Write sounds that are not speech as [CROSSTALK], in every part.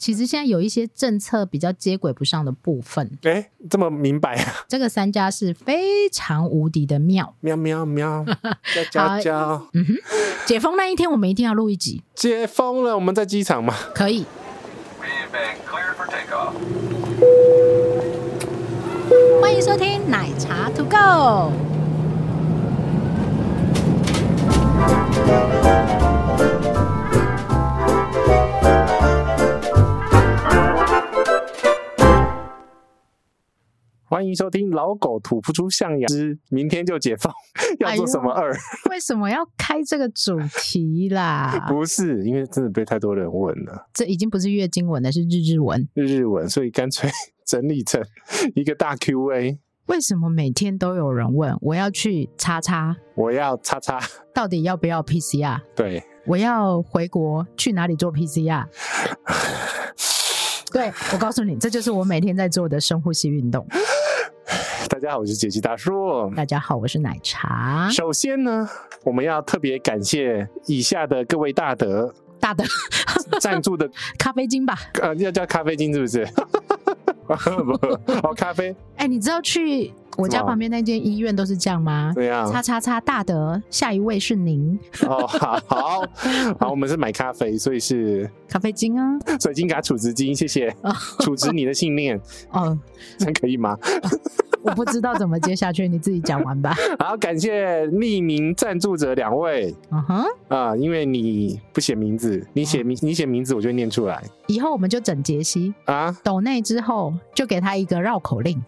其实现在有一些政策比较接轨不上的部分。哎，这么明白啊？[LAUGHS] 这个三家是非常无敌的妙，喵喵喵，叫叫叫。嗯哼，解封那一天我们一定要录一集。解封了，我们在机场吗？可以。欢迎收听奶茶 To Go。欢迎收听老狗吐不出象牙之明天就解放，[LAUGHS] 要做什么二？为什么要开这个主题啦？[LAUGHS] 不是，因为真的被太多人问了。这已经不是月经文了，是日日文。日日文，所以干脆整理成一个大 Q&A。为什么每天都有人问？我要去叉叉，我要叉叉，到底要不要 PCR？对，我要回国，去哪里做 PCR？[LAUGHS] 对，我告诉你，这就是我每天在做的深呼吸运动。大家好，我是杰西大叔。大家好，我是奶茶。首先呢，我们要特别感谢以下的各位大德，大德赞助的 [LAUGHS] 咖啡金吧？呃，要叫咖啡金是不是？[LAUGHS] [LAUGHS] 咖啡。哎、欸，你知道去我家旁边那间医院都是这样吗？对呀。叉叉叉大德，下一位是您。哦，好好好，我们是买咖啡，所以是咖啡金啊，水晶卡储值金，谢谢。储值你的信念。哦，这样可以吗？我不知道怎么接下去，你自己讲完吧。[LAUGHS] 好，感谢匿名赞助者两位。嗯哼，啊，因为你不写名字，你写名，你写名字，我就念出来。以后我们就整杰西啊，抖内之后就给他一个绕口令。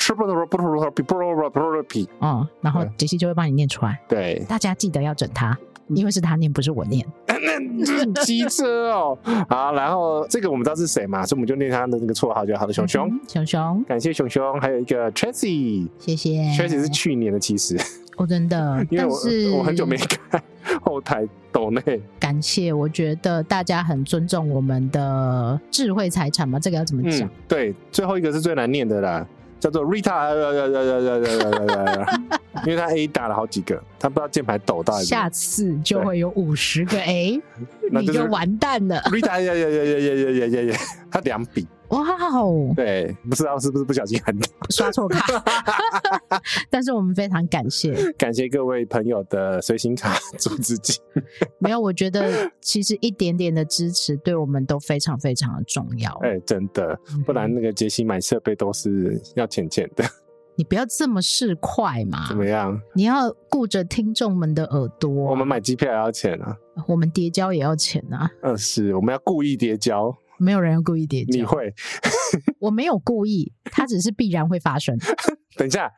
嗯，然后杰西就会帮你念出来。对，大家记得要整他。因为是他念，不是我念。[LAUGHS] 机车哦。好，然后这个我们知道是谁嘛，所以我们就念他的那个绰号就好的。熊熊，嗯、熊熊，感谢熊熊，还有一个 Tracy，谢谢。Tracy 是去年的，其实。哦，真的。[LAUGHS] 因为我是我很久没看后台抖内。[LAUGHS] 感谢，我觉得大家很尊重我们的智慧财产嘛，这个要怎么讲？嗯、对，最后一个是最难念的啦。叫做 Rita，因为他 A 打了好几个，他不知道键盘抖到。下次就会有五十个 A，[LAUGHS] 你就完蛋了。我打呀呀呀呀呀呀呀呀！他两笔。哇哦！对，不知道是不是不小心按，[LAUGHS] 刷错卡。[LAUGHS] 但是我们非常感谢，感谢各位朋友的随行卡、做自己。没有，我觉得其实一点点的支持对我们都非常非常的重要。哎，真的，不然那个杰西买设备都是要钱钱的。你不要这么市侩嘛？怎么样？你要顾着听众们的耳朵。我们买机票也要钱啊，我们叠交也要钱啊。嗯，是，我们要故意叠交。没有人要故意叠交，你会？[LAUGHS] 我没有故意，它只是必然会发生。[LAUGHS] 等一下，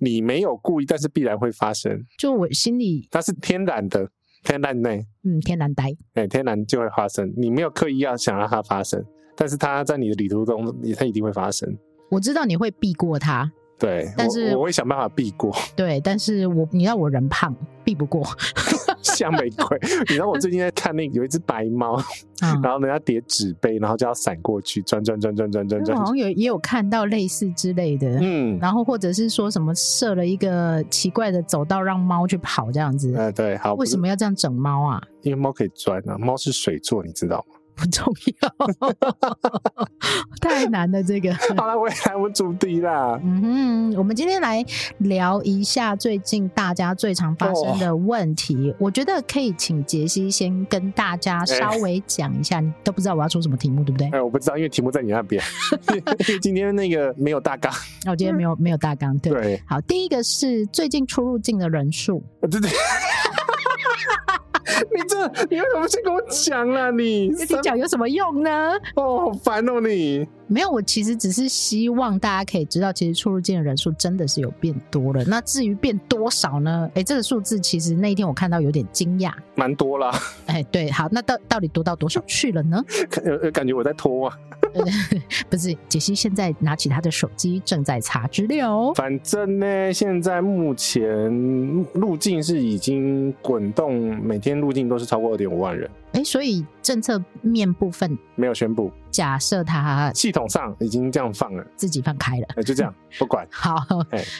你没有故意，但是必然会发生。就我心里，它是天然的，天然内，嗯，天然呆，哎，天然就会发生。你没有刻意要想让它发生，但是它在你的旅途中，它一定会发生。我知道你会避过它。对，但是我，我会想办法避过。[LAUGHS] 对，但是我你知道我人胖，避不过。[LAUGHS] 像玫瑰，你知道我最近在看那个有一只白猫，嗯、然后人家叠纸杯，然后就要闪过去，转转转转转转转。好像有也有看到类似之类的，嗯，然后或者是说什么设了一个奇怪的走道让猫去跑这样子。呃，对，好。为什么要这样整猫啊？因为猫可以钻啊，猫是水做，你知道吗？不重要，[LAUGHS] 太难了。这个好了，我也来我主题啦。嗯哼，我们今天来聊一下最近大家最常发生的问题。哦、我觉得可以请杰西先跟大家稍微讲一下。欸、你都不知道我要出什么题目，对不对？哎、欸，我不知道，因为题目在你那边。[LAUGHS] 因为今天那个没有大纲。我今天没有没有大纲。对，对好，第一个是最近出入境的人数。对对。[LAUGHS] 你这，你为什么先跟我讲啊？你你讲有什么用呢？哦，好烦哦，你。没有，我其实只是希望大家可以知道，其实出入境的人数真的是有变多了。那至于变多少呢？哎，这个数字其实那一天我看到有点惊讶，蛮多啦。[LAUGHS] 哎，对，好，那到到底多到多少去了呢？[LAUGHS] 感感觉我在拖啊。[LAUGHS] 不是，杰西现在拿起他的手机，正在查资料。反正呢，现在目前入境是已经滚动，每天入境都是超过二点五万人。哎，所以政策面部分没有宣布，假设他系统上已经这样放了，自己放开了，就这样 [LAUGHS] 不管。好，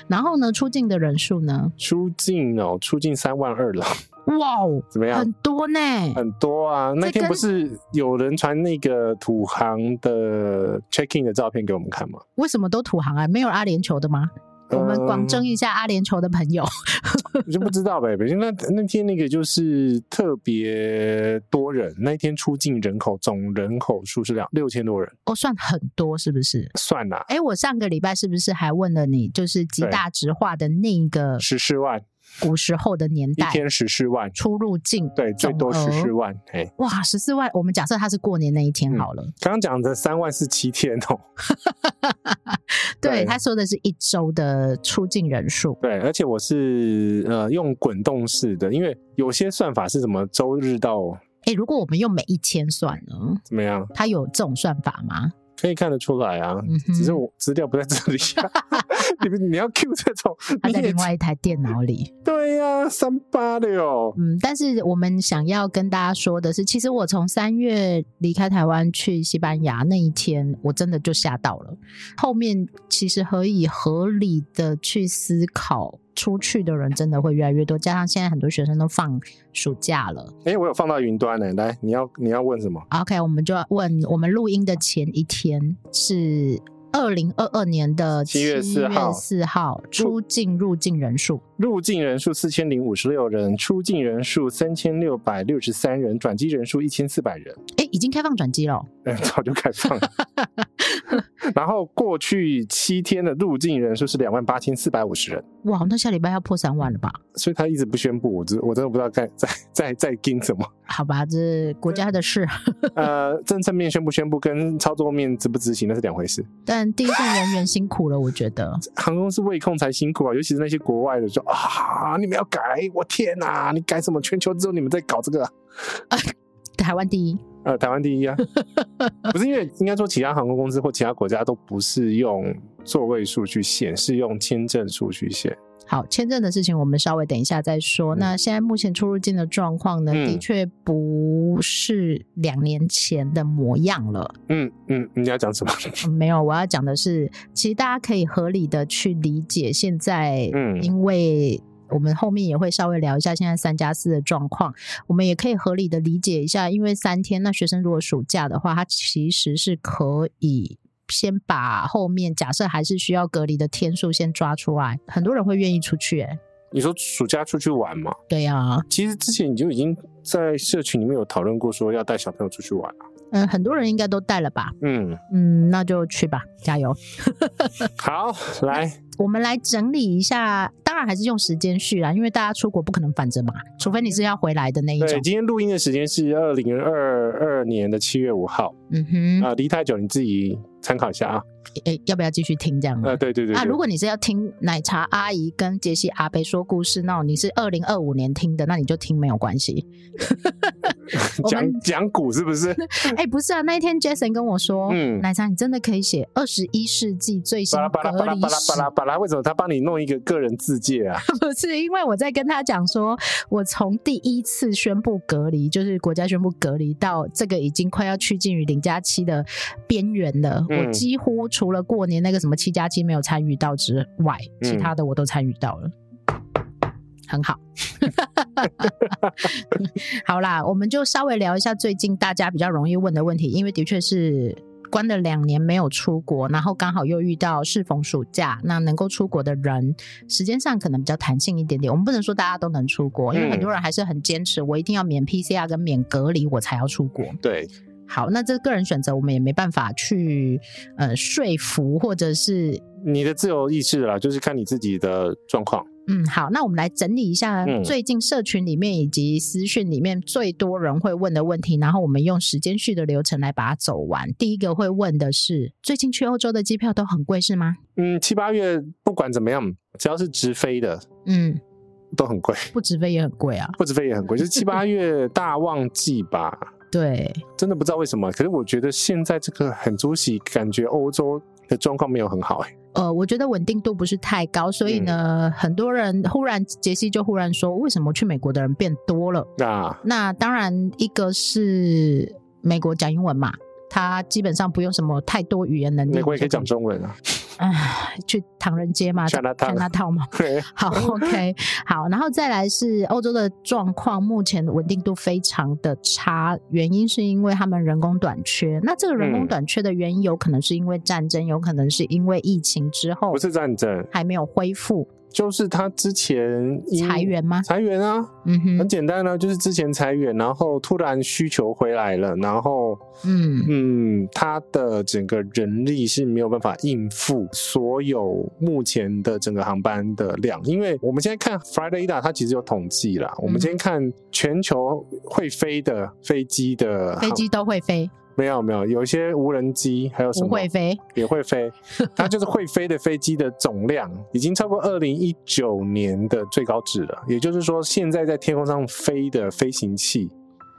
然后呢，出境的人数呢？出境哦，出境三万二了。哇哦，怎么样？很多呢，很多啊！那天不是有人传那个土航的 check in 的照片给我们看吗？为什么都土航啊？没有阿联酋的吗？我们广征一下阿联酋的朋友，我、嗯、就不知道呗。北京那那天那个就是特别多人，那一天出境人口总人口数是两六千多人，哦，算很多是不是？算啦。哎，我上个礼拜是不是还问了你，就是极大直化的那一个十四万？古时候的年代，一天十四万出入境，对，最多十四万。哎，哇，十四万！我们假设他是过年那一天好了。刚刚讲的三万是七天哦。[LAUGHS] 对，对他说的是一周的出境人数。对，而且我是呃用滚动式的，因为有些算法是什么周日到。哎，如果我们用每一千算呢？怎么样？它有这种算法吗？可以看得出来啊，嗯、只是我资料不在这里、啊。[LAUGHS] 你你要 Q 这种，他在另外一台电脑里。对呀、啊，三八的哟。嗯，但是我们想要跟大家说的是，其实我从三月离开台湾去西班牙那一天，我真的就吓到了。后面其实可以合理的去思考。出去的人真的会越来越多，加上现在很多学生都放暑假了。哎、欸，我有放到云端呢。来，你要你要问什么？OK，我们就要问，我们录音的前一天是二零二二年的七月四号，四号出境入境人数，入境人数四千零五十六人，出境人数三千六百六十三人，转机人数一千四百人。哎、欸，已经开放转机了？嗯，早就开放了。[LAUGHS] 然后过去七天的入境人数是两万八千四百五十人。哇，那下礼拜要破三万了吧？所以他一直不宣布，我真我真的不知道该在在在盯什么。[LAUGHS] 好吧，这国家的事。[LAUGHS] 呃，政策面宣不宣布跟操作面执不执行那是两回事。但第一线人员辛苦了，我觉得航空公司卫控才辛苦啊，尤其是那些国外的说啊，你们要改，我天哪，你改什么？全球只有你们在搞这个。啊，台湾第一。呃，台湾第一啊，[LAUGHS] 不是因为应该说其他航空公司或其他国家都不是用座位数去限，是用签证数去限。好，签证的事情我们稍微等一下再说。嗯、那现在目前出入境的状况呢，嗯、的确不是两年前的模样了。嗯嗯，你要讲什么、嗯？没有，我要讲的是，其实大家可以合理的去理解现在，嗯，因为。我们后面也会稍微聊一下现在三加四的状况，我们也可以合理的理解一下，因为三天，那学生如果暑假的话，他其实是可以先把后面假设还是需要隔离的天数先抓出来，很多人会愿意出去、欸。哎，你说暑假出去玩吗？对呀、啊，其实之前你就已经在社群里面有讨论过，说要带小朋友出去玩了。嗯，很多人应该都带了吧？嗯嗯，那就去吧，加油。[LAUGHS] 好，来，我们来整理一下。当然还是用时间序啦，因为大家出国不可能反着嘛，除非你是要回来的那一种。对，今天录音的时间是二零二二年的七月五号。嗯哼，啊，离太久，你自己参考一下啊。诶、欸，要不要继续听这样？呃，对对对，对。啊，如果你是要听奶茶阿姨跟杰西阿贝说故事，那你是二零二五年听的，那你就听没有关系。[LAUGHS] 讲讲古是不是？哎、欸，不是啊，那一天 Jason 跟我说，嗯，奶茶你真的可以写二十一世纪最新隔离史。巴拉巴拉巴拉巴拉巴拉，为什么他帮你弄一个个人自介啊？[LAUGHS] 不是，因为我在跟他讲说，我从第一次宣布隔离，就是国家宣布隔离，到这个已经快要趋近于零加七的边缘了，嗯、我几乎。除了过年那个什么七加七没有参与到之外，其他的我都参与到了，嗯、很好。[LAUGHS] 好啦，我们就稍微聊一下最近大家比较容易问的问题，因为的确是关了两年没有出国，然后刚好又遇到适逢暑假，那能够出国的人时间上可能比较弹性一点点。我们不能说大家都能出国，因为很多人还是很坚持，我一定要免 PCR 跟免隔离我才要出国。对。好，那这个人选择我们也没办法去呃说服，或者是你的自由意志啦，就是看你自己的状况。嗯，好，那我们来整理一下最近社群里面以及私讯里面最多人会问的问题，然后我们用时间序的流程来把它走完。第一个会问的是，最近去欧洲的机票都很贵是吗？嗯，七八月不管怎么样，只要是直飞的，嗯，都很贵。不直飞也很贵啊，不直飞也很贵，就是七八月大旺季吧。对，真的不知道为什么，可是我觉得现在这个很足喜，感觉欧洲的状况没有很好哎。呃，我觉得稳定度不是太高，所以呢，嗯、很多人忽然杰西就忽然说，为什么去美国的人变多了？啊，那当然一个是美国讲英文嘛，他基本上不用什么太多语言能力。美国也可以讲中文啊。哎，去唐人街嘛，去那套，那套吗？好，[LAUGHS] OK，好，然后再来是欧洲的状况，目前的稳定度非常的差，原因是因为他们人工短缺。那这个人工短缺的原因，有可能是因为战争，有可能是因为疫情之后，不是战争，还没有恢复。就是他之前裁员吗？裁员啊，嗯哼，很简单呢，就是之前裁员，然后突然需求回来了，然后，嗯嗯，他的整个人力是没有办法应付所有目前的整个航班的量，因为我们现在看 Flyrada 它其实有统计啦，嗯、我们今天看全球会飞的飞机的飞机都会飞。没有没有，有一些无人机，还有什么会飞也会飞，[LAUGHS] 它就是会飞的飞机的总量已经超过二零一九年的最高值了。也就是说，现在在天空上飞的飞行器，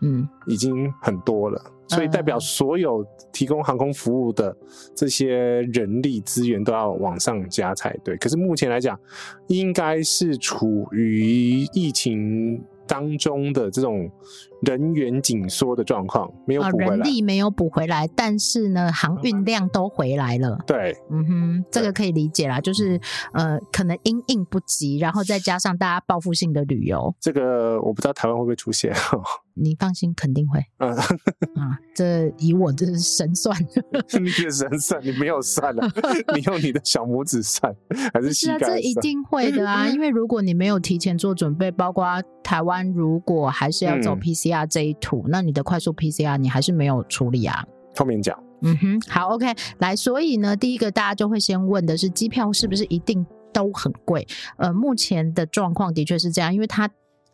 嗯，已经很多了。所以代表所有提供航空服务的这些人力资源都要往上加才对。可是目前来讲，应该是处于疫情。当中的这种人员紧缩的状况没有补回来，人力没有补回来，但是呢，航运量都回来了。对，嗯哼，这个可以理解啦，就是呃，可能因应不及，然后再加上大家报复性的旅游，这个我不知道台湾会不会出现。你放心，肯定会。嗯 [LAUGHS] 啊，这以我这是神算，[LAUGHS] 你的神算，你没有算了，[LAUGHS] 你用你的小拇指算，还是膝盖算？是啊，这一定会的啊，因为如果你没有提前做准备，包括台湾如果还是要走 PCR 这一途，嗯、那你的快速 PCR 你还是没有处理啊。后面讲。嗯哼，好，OK，来，所以呢，第一个大家就会先问的是，机票是不是一定都很贵？呃，目前的状况的确是这样，因为它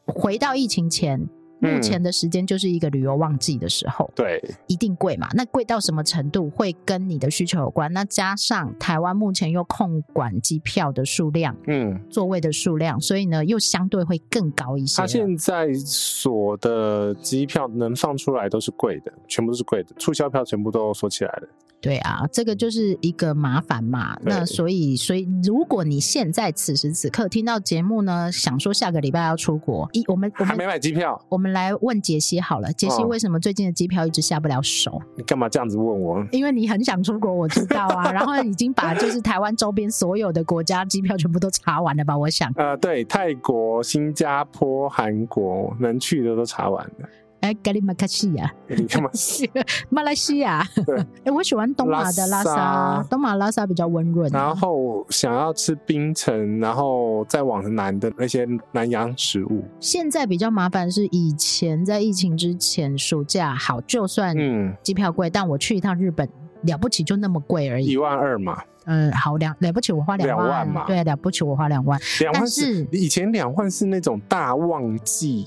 回到疫情前。目前的时间就是一个旅游旺季的时候，嗯、对，一定贵嘛。那贵到什么程度会跟你的需求有关？那加上台湾目前又控管机票的数量，嗯，座位的数量，所以呢又相对会更高一些。他现在锁的机票能放出来都是贵的，全部都是贵的，促销票全部都锁起来了。对啊，这个就是一个麻烦嘛。那所以，所以如果你现在此时此刻听到节目呢，想说下个礼拜要出国，一我们我们还没买机票，我们来问杰西好了。杰西为什么最近的机票一直下不了手？哦，你干嘛这样子问我？因为你很想出国，我知道啊。然后已经把就是台湾周边所有的国家机票全部都查完了吧？我想。呃，对，泰国、新加坡、韩国能去的都查完了。哎，格里马卡西亚，[LAUGHS] 马来西亚。对，哎，我喜欢东马的拉萨，东马拉萨比较温润。然后想要吃冰城，然后再往南的那些南洋食物。现在比较麻烦是以前在疫情之前暑假好，就算嗯机票贵，但我去一趟日本了不起就那么贵而已，一万二嘛。嗯，好两了不起我花两万嘛，对，了不起我花两万。两万是以前两万是那种大旺季。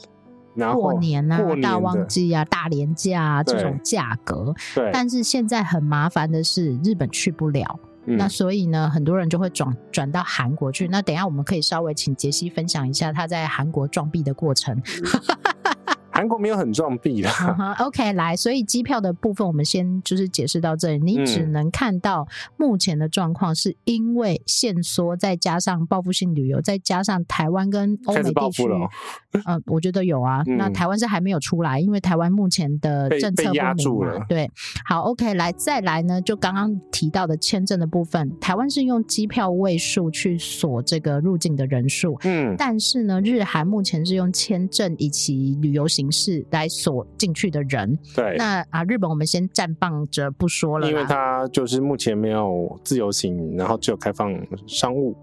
过年啊，大旺季啊，大年假啊，这种价格。对。但是现在很麻烦的是，日本去不了，嗯、那所以呢，很多人就会转转到韩国去。那等一下我们可以稍微请杰西分享一下他在韩国撞壁的过程。[LAUGHS] 嗯韩国没有很撞壁啦。Uh -huh, OK，来，所以机票的部分我们先就是解释到这里。你只能看到目前的状况，是因为限缩，再加上报复性旅游，再加上台湾跟欧美地区，嗯、呃，我觉得有啊。嗯、那台湾是还没有出来，因为台湾目前的政策不明嘛。对，好，OK，来，再来呢，就刚刚提到的签证的部分，台湾是用机票位数去锁这个入境的人数，嗯，但是呢，日韩目前是用签证以及旅游形式来锁进去的人，对，那啊，日本我们先暂放着不说了，因为它就是目前没有自由行，然后只有开放商务，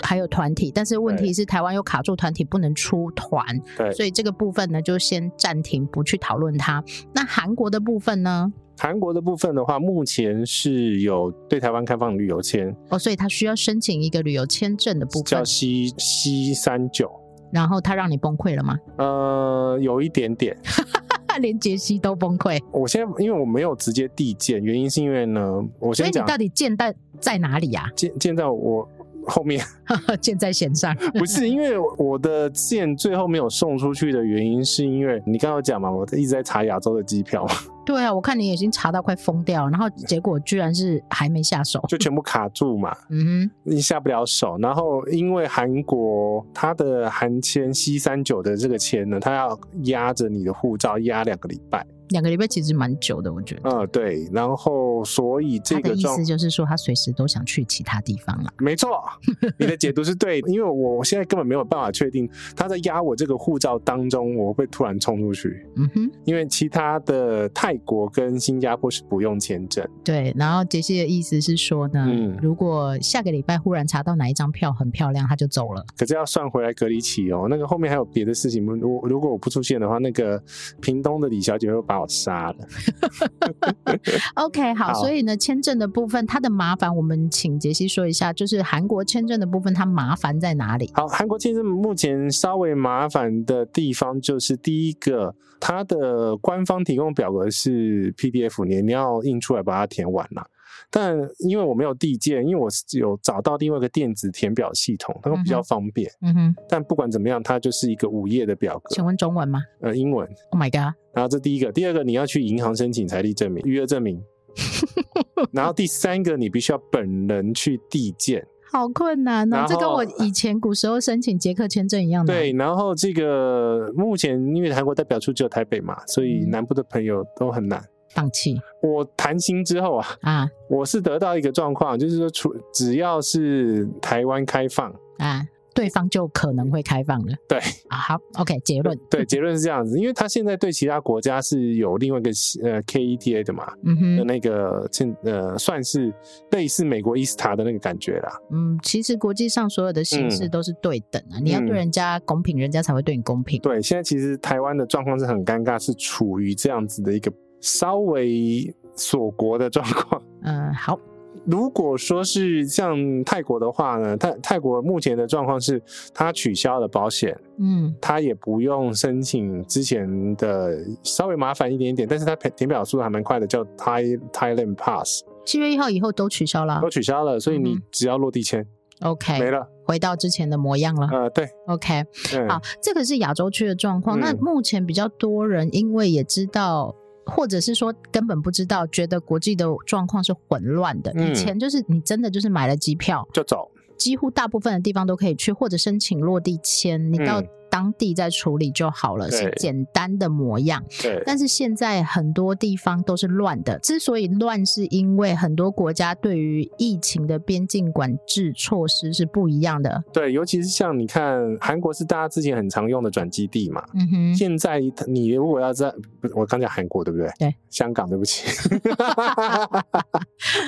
还有团体，但是问题是台湾又卡住团体不能出团，对，所以这个部分呢就先暂停不去讨论它。那韩国的部分呢？韩国的部分的话，目前是有对台湾开放旅游签。哦，所以他需要申请一个旅游签证的部分，叫 C C 三九。然后他让你崩溃了吗？呃，有一点点，[LAUGHS] 连杰西都崩溃。我现在因为我没有直接递件，原因是因为呢，我先讲，所以你到底件在在哪里呀？件件在我后面，[LAUGHS] 箭在弦上。[LAUGHS] 不是因为我的箭最后没有送出去的原因，是因为你刚刚有讲嘛，我一直在查亚洲的机票。[LAUGHS] 对啊，我看你已经查到快疯掉，然后结果居然是还没下手，就全部卡住嘛。嗯哼，你下不了手。然后因为韩国它的韩签 C 三九的这个签呢，它要压着你的护照压两个礼拜。两个礼拜其实蛮久的，我觉得。嗯，对。然后，所以这个意思就是说，他随时都想去其他地方了。没错，你的解读是对的，因为我现在根本没有办法确定他在压我这个护照当中，我会突然冲出去。嗯哼，因为其他的泰国跟新加坡是不用签证。对，然后杰西的意思是说呢，嗯，如果下个礼拜忽然查到哪一张票很漂亮，他就走了。可是要算回来隔离期哦，那个后面还有别的事情。如如果我不出现的话，那个屏东的李小姐会把我杀了。[LAUGHS] [LAUGHS] OK，好，好，所以呢，签证的部分它的麻烦，我们请杰西说一下，就是韩国签证的部分，它麻烦在哪里？好，韩国签证目前稍微麻烦的地方就是第一个，它的官方提供表格是 PDF，你你要印出来把它填完了。但因为我没有递件，因为我有找到另外一个电子填表系统，它会比较方便。嗯哼。但不管怎么样，它就是一个五页的表格。请问中文吗？呃，英文。Oh my god！然后这第一个，第二个你要去银行申请财力证明、余额证明。[LAUGHS] 然后第三个，你必须要本人去递件。好困难哦，这跟我以前古时候申请捷克签证一样的。对，然后这个目前因为韩国代表处只有台北嘛，所以南部的朋友都很难。放弃。我谈心之后啊，啊，我是得到一个状况，就是说，除只要是台湾开放啊，对方就可能会开放了。对啊，好，OK，结论。对，结论是这样子，因为他现在对其他国家是有另外一个呃 KETA 的嘛，嗯哼，的那个呃算是类似美国 ESTA 的那个感觉啦。嗯，其实国际上所有的形式都是对等啊，嗯、你要对人家公平，嗯、人家才会对你公平。对，现在其实台湾的状况是很尴尬，是处于这样子的一个。稍微锁国的状况，嗯，好。如果说是像泰国的话呢，泰泰国目前的状况是，他取消了保险，嗯，他也不用申请之前的稍微麻烦一点点，但是他填表速度还蛮快的，叫 Thai Thailand Pass。七月一号以后都取消了，都取消了，所以你只要落地签，嗯，OK，没了，回到之前的模样了。呃，对，OK，对好，这个是亚洲区的状况。嗯，那目前比较多人因为也知道。或者是说根本不知道，觉得国际的状况是混乱的。以前就是你真的就是买了机票就走，几乎大部分的地方都可以去，或者申请落地签，你到。当地再处理就好了，是简单的模样。对，但是现在很多地方都是乱的。之所以乱，是因为很多国家对于疫情的边境管制措施是不一样的。对，尤其是像你看，韩国是大家之前很常用的转基地嘛。嗯哼。现在你如果要在，我刚讲韩国对不对？对。香港对不起，[LAUGHS]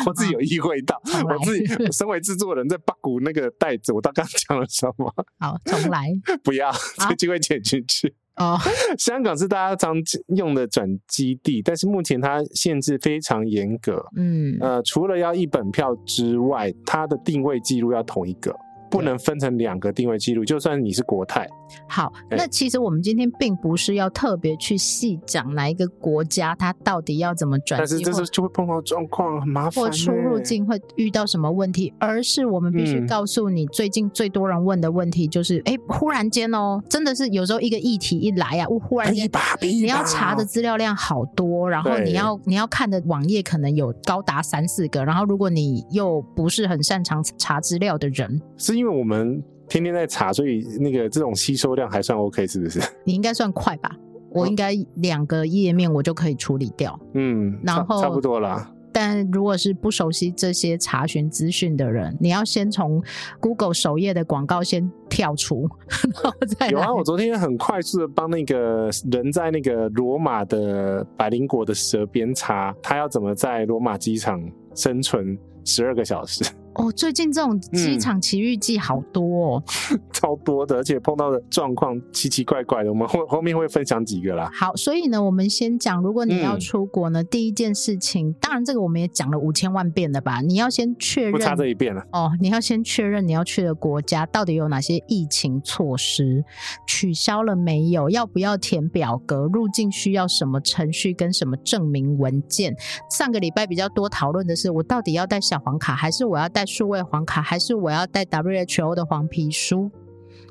我自己有意会到，[LAUGHS] 我自己身为制作人在八股那个袋子，我到刚讲了什么？[LAUGHS] 好，重来。不要。这个机会剪进去哦。[LAUGHS] 香港是大家常用的转基地，但是目前它限制非常严格。嗯，呃，除了要一本票之外，它的定位记录要同一个。不能分成两个定位记录，就算你是国泰。好，那其实我们今天并不是要特别去细讲哪一个国家它到底要怎么转机，但是这是就会碰到状况很麻烦，或出入境会遇到什么问题，而是我们必须告诉你，最近最多人问的问题就是，哎、嗯，忽然间哦，真的是有时候一个议题一来啊，忽然间你要查的资料量好多，然后你要你要看的网页可能有高达三四个，然后如果你又不是很擅长查资料的人，是因为。因为我们天天在查，所以那个这种吸收量还算 OK，是不是？你应该算快吧？[LAUGHS] 我应该两个页面我就可以处理掉。嗯，然后差不多啦。但如果是不熟悉这些查询资讯的人，你要先从 Google 首页的广告先跳出，然后再。有啊，我昨天很快速的帮那个人在那个罗马的百灵果的舌边查，他要怎么在罗马机场生存十二个小时。哦，最近这种机场奇遇记好多哦，嗯、[LAUGHS] 超多的，而且碰到的状况奇奇怪怪的，我们后后面会分享几个啦。好，所以呢，我们先讲，如果你要出国呢，嗯、第一件事情，当然这个我们也讲了五千万遍了吧？你要先确认，不差这一遍了哦。你要先确认你要去的国家到底有哪些疫情措施，取消了没有？要不要填表格？入境需要什么程序跟什么证明文件？上个礼拜比较多讨论的是，我到底要带小黄卡，还是我要带？数位黄卡还是我要带 WHO 的黄皮书？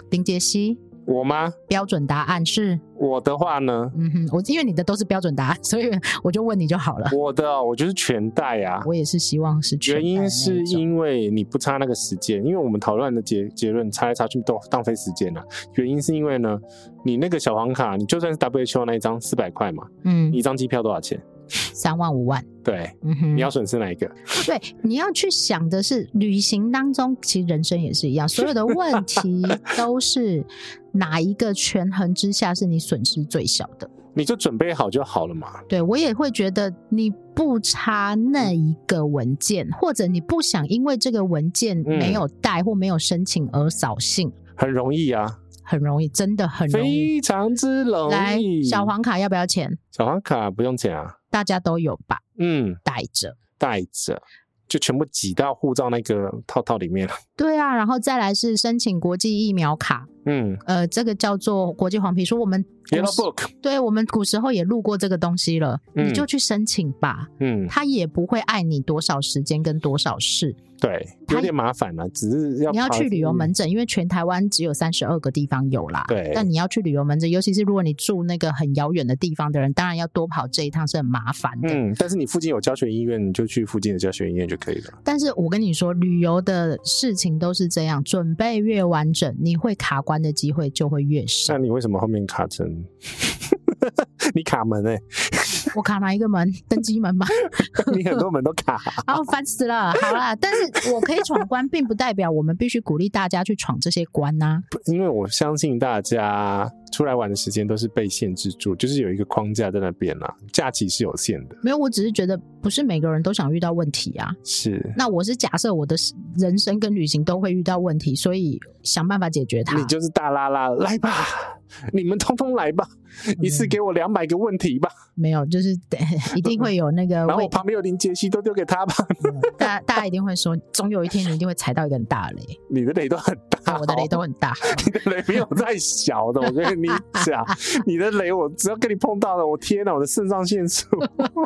林杰西，我吗？标准答案是？我的话呢？嗯哼，我因为你的都是标准答案，[LAUGHS] 所以我就问你就好了。我的、哦，我就是全带啊。我也是希望是全带。原因是因为你不差那个时间，因为我们讨论的结结论差来差去都浪费时间了。原因是因为呢，你那个小黄卡，你就算是 WHO 那一张四百块嘛，嗯，一张机票多少钱？三万五万。对，嗯哼，你要损失哪一个？[LAUGHS] 对，你要去想的是，旅行当中其实人生也是一样，所有的问题 [LAUGHS] 都是哪一个权衡之下是你损失最小的？你就准备好就好了嘛。对，我也会觉得你不差那一个文件，或者你不想因为这个文件没有带或没有申请而扫兴，很容易啊，很容易，真的很容易，非常之容易。来，小黄卡要不要钱？小黄卡不用钱啊。大家都有吧？嗯，带着带着，就全部挤到护照那个套套里面了。对啊，然后再来是申请国际疫苗卡。嗯，呃，这个叫做国际黄皮书，我们 Yellow Book，对，我们古时候也录过这个东西了，嗯，你就去申请吧。嗯，他也不会碍你多少时间跟多少事。对，有点麻烦了，只是要你要去旅游门诊，因为全台湾只有三十二个地方有啦。对，但你要去旅游门诊，尤其是如果你住那个很遥远的地方的人，当然要多跑这一趟是很麻烦的。嗯，但是你附近有教学医院，你就去附近的教学医院就可以了。但是我跟你说，旅游的事情都是这样，准备越完整，你会卡关的机会就会越少。那你为什么后面卡成？[LAUGHS] 你卡门哎、欸，我卡哪一个门？登机门吧？你很多门都卡，然 [LAUGHS] 后烦死了。好啦，但是我可以闯关，并不代表我们必须鼓励大家去闯这些关呐、啊。因为我相信大家出来玩的时间都是被限制住，就是有一个框架在那边啦，假期是有限的。没有，我只是觉得不是每个人都想遇到问题啊。是，那我是假设我的人生跟旅行都会遇到问题，所以想办法解决它。你就是大拉拉，来吧。你们通通来吧，一次给我两百个问题吧。没有，就是对，[LAUGHS] 一定会有那个。[LAUGHS] 然后我旁边有林杰西，都丢给他吧。大家大家一定会说，总有一天你一定会踩到一个很大的雷。你的雷都很大，我的雷都很大。你的雷没有再小的，我跟你讲，你的雷我只要跟你碰到了，我天哪，我的肾上腺素。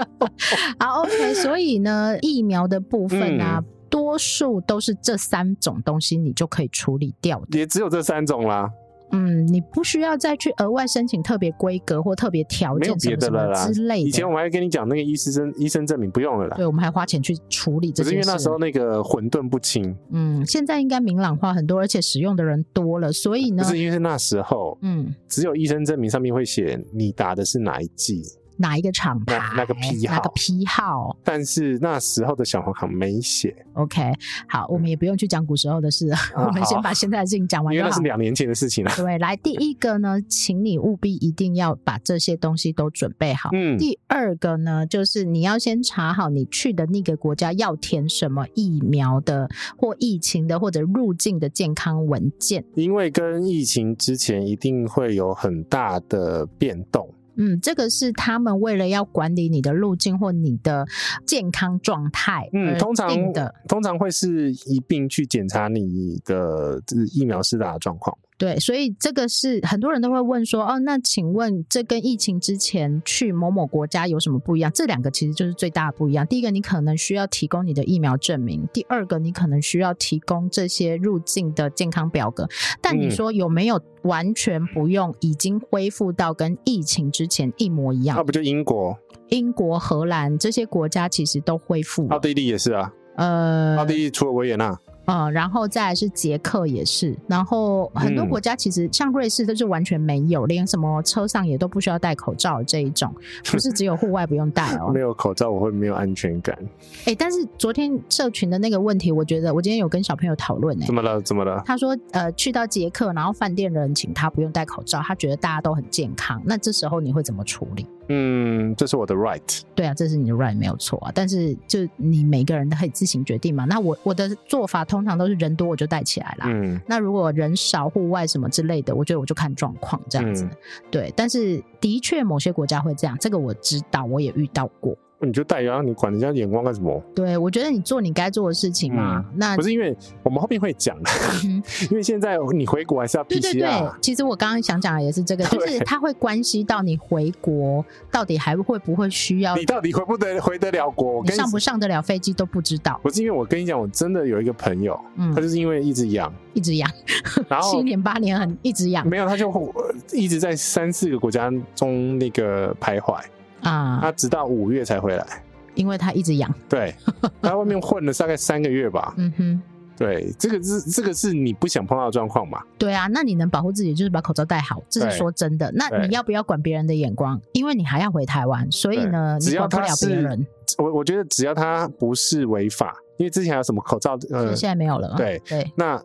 [LAUGHS] 好，OK，所以呢，疫苗的部分啊，多数都是这三种东西，你就可以处理掉。也只有这三种啦。嗯，你不需要再去额外申请特别规格或特别条件什么什么之类的。以前我们还跟你讲那个医师证医生证明不用了啦。对，我们还花钱去处理这些。可是因为那时候那个混沌不清。嗯，现在应该明朗化很多，而且使用的人多了，所以呢，不是因为是那时候，嗯，只有医生证明上面会写你打的是哪一剂。哪一个厂牌？那个批号？那个批号？但是那时候的小黄卡没写。OK，好，我们也不用去讲古时候的事 [LAUGHS] 我们先把现在的事情讲完。因为那是两年前的事情了。对，来第一个呢，请你务必一定要把这些东西都准备好。嗯。第二个呢，就是你要先查好你去的那个国家要填什么疫苗的或疫情的或者入境的健康文件，因为跟疫情之前一定会有很大的变动。嗯，这个是他们为了要管理你的路径或你的健康状态，嗯，通常的通常会是一并去检查你的疫苗施打的状况。对，所以这个是很多人都会问说，哦，那请问这跟疫情之前去某某国家有什么不一样？这两个其实就是最大的不一样。第一个，你可能需要提供你的疫苗证明；第二个，你可能需要提供这些入境的健康表格。但你说有没有完全不用，已经恢复到跟疫情之前一模一样？那不就英国、英国、荷兰这些国家其实都恢复。奥地利也是啊，呃，奥地利除了维也纳。嗯，然后再来是捷克也是，然后很多国家其实像瑞士，都是完全没有，连什么车上也都不需要戴口罩这一种，不是只有户外不用戴哦。[LAUGHS] 没有口罩我会没有安全感。哎，但是昨天社群的那个问题，我觉得我今天有跟小朋友讨论，哎，怎么了？怎么了？他说，呃，去到捷克，然后饭店的人请他不用戴口罩，他觉得大家都很健康，那这时候你会怎么处理？嗯，这是我的 right。对啊，这是你的 right 没有错啊，但是就你每个人都可以自行决定嘛。那我我的做法通常都是人多我就带起来啦。嗯，那如果人少、户外什么之类的，我觉得我就看状况这样子。嗯、对，但是的确某些国家会这样，这个我知道，我也遇到过。你就带，然后你管人家眼光干什么？对，我觉得你做你该做的事情嘛。嗯、那不是因为我们后面会讲 [LAUGHS] 因为现在你回国还是要 PCR。对对对，其实我刚刚想讲的也是这个，就是它会关系到你回国到底还会不会需要，你到底回不得回得了国，你上不上得了飞机都不知道。不是因为我跟你讲，我真的有一个朋友，嗯、他就是因为一直痒，一直痒，然后 [LAUGHS] 七年八年很一直痒，没有他就一直在三四个国家中那个徘徊啊，他直到五月才回来。因为他一直痒，对，[LAUGHS] 他在外面混了大概三个月吧。嗯哼，对，这个是这个是你不想碰到的状况嘛？对啊，那你能保护自己就是把口罩戴好，这是说真的。那你要不要管别人的眼光？因为你还要回台湾，所以呢，你管不了别人。我我觉得只要他不是违法，因为之前还有什么口罩，呃，现在没有了。对对，那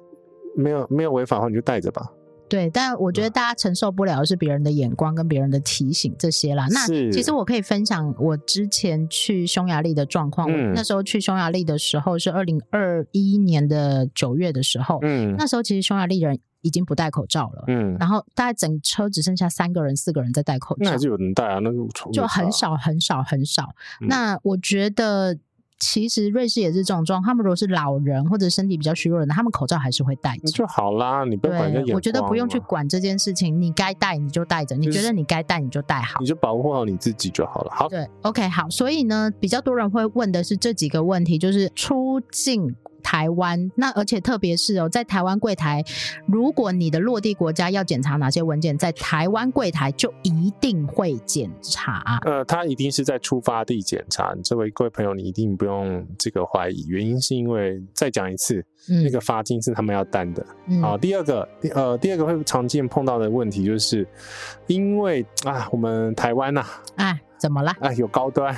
没有没有违法的话，你就戴着吧。对，但我觉得大家承受不了的是别人的眼光跟别人的提醒这些啦。那其实我可以分享我之前去匈牙利的状况。嗯，那时候去匈牙利的时候是二零二一年的九月的时候。嗯，那时候其实匈牙利人已经不戴口罩了。嗯，然后大概整车只剩下三个人、四个人在戴口罩。那还是有人戴啊，那个就很少很少很少。嗯，那我觉得。其实瑞士也是这种状况，他们如果是老人或者身体比较虚弱的，他们口罩还是会戴着就好啦。你不要管我觉得不用去管这件事情，你该戴你就戴着，就是、你觉得你该戴你就戴好，你就保护好你自己就好了。好，对，OK，好。所以呢，比较多人会问的是这几个问题，就是出境。台湾，那而且特别是哦，在台湾柜台，如果你的落地国家要检查哪些文件，在台湾柜台就一定会检查。呃，他一定是在出发地检查。这位各位朋友，你一定不用这个怀疑，原因是因为再讲一次，嗯、那个罚金是他们要担的。好、嗯，第二个，呃，第二个会常见碰到的问题就是，因为啊，我们台湾呐、啊，哎。怎么了？啊，有高端，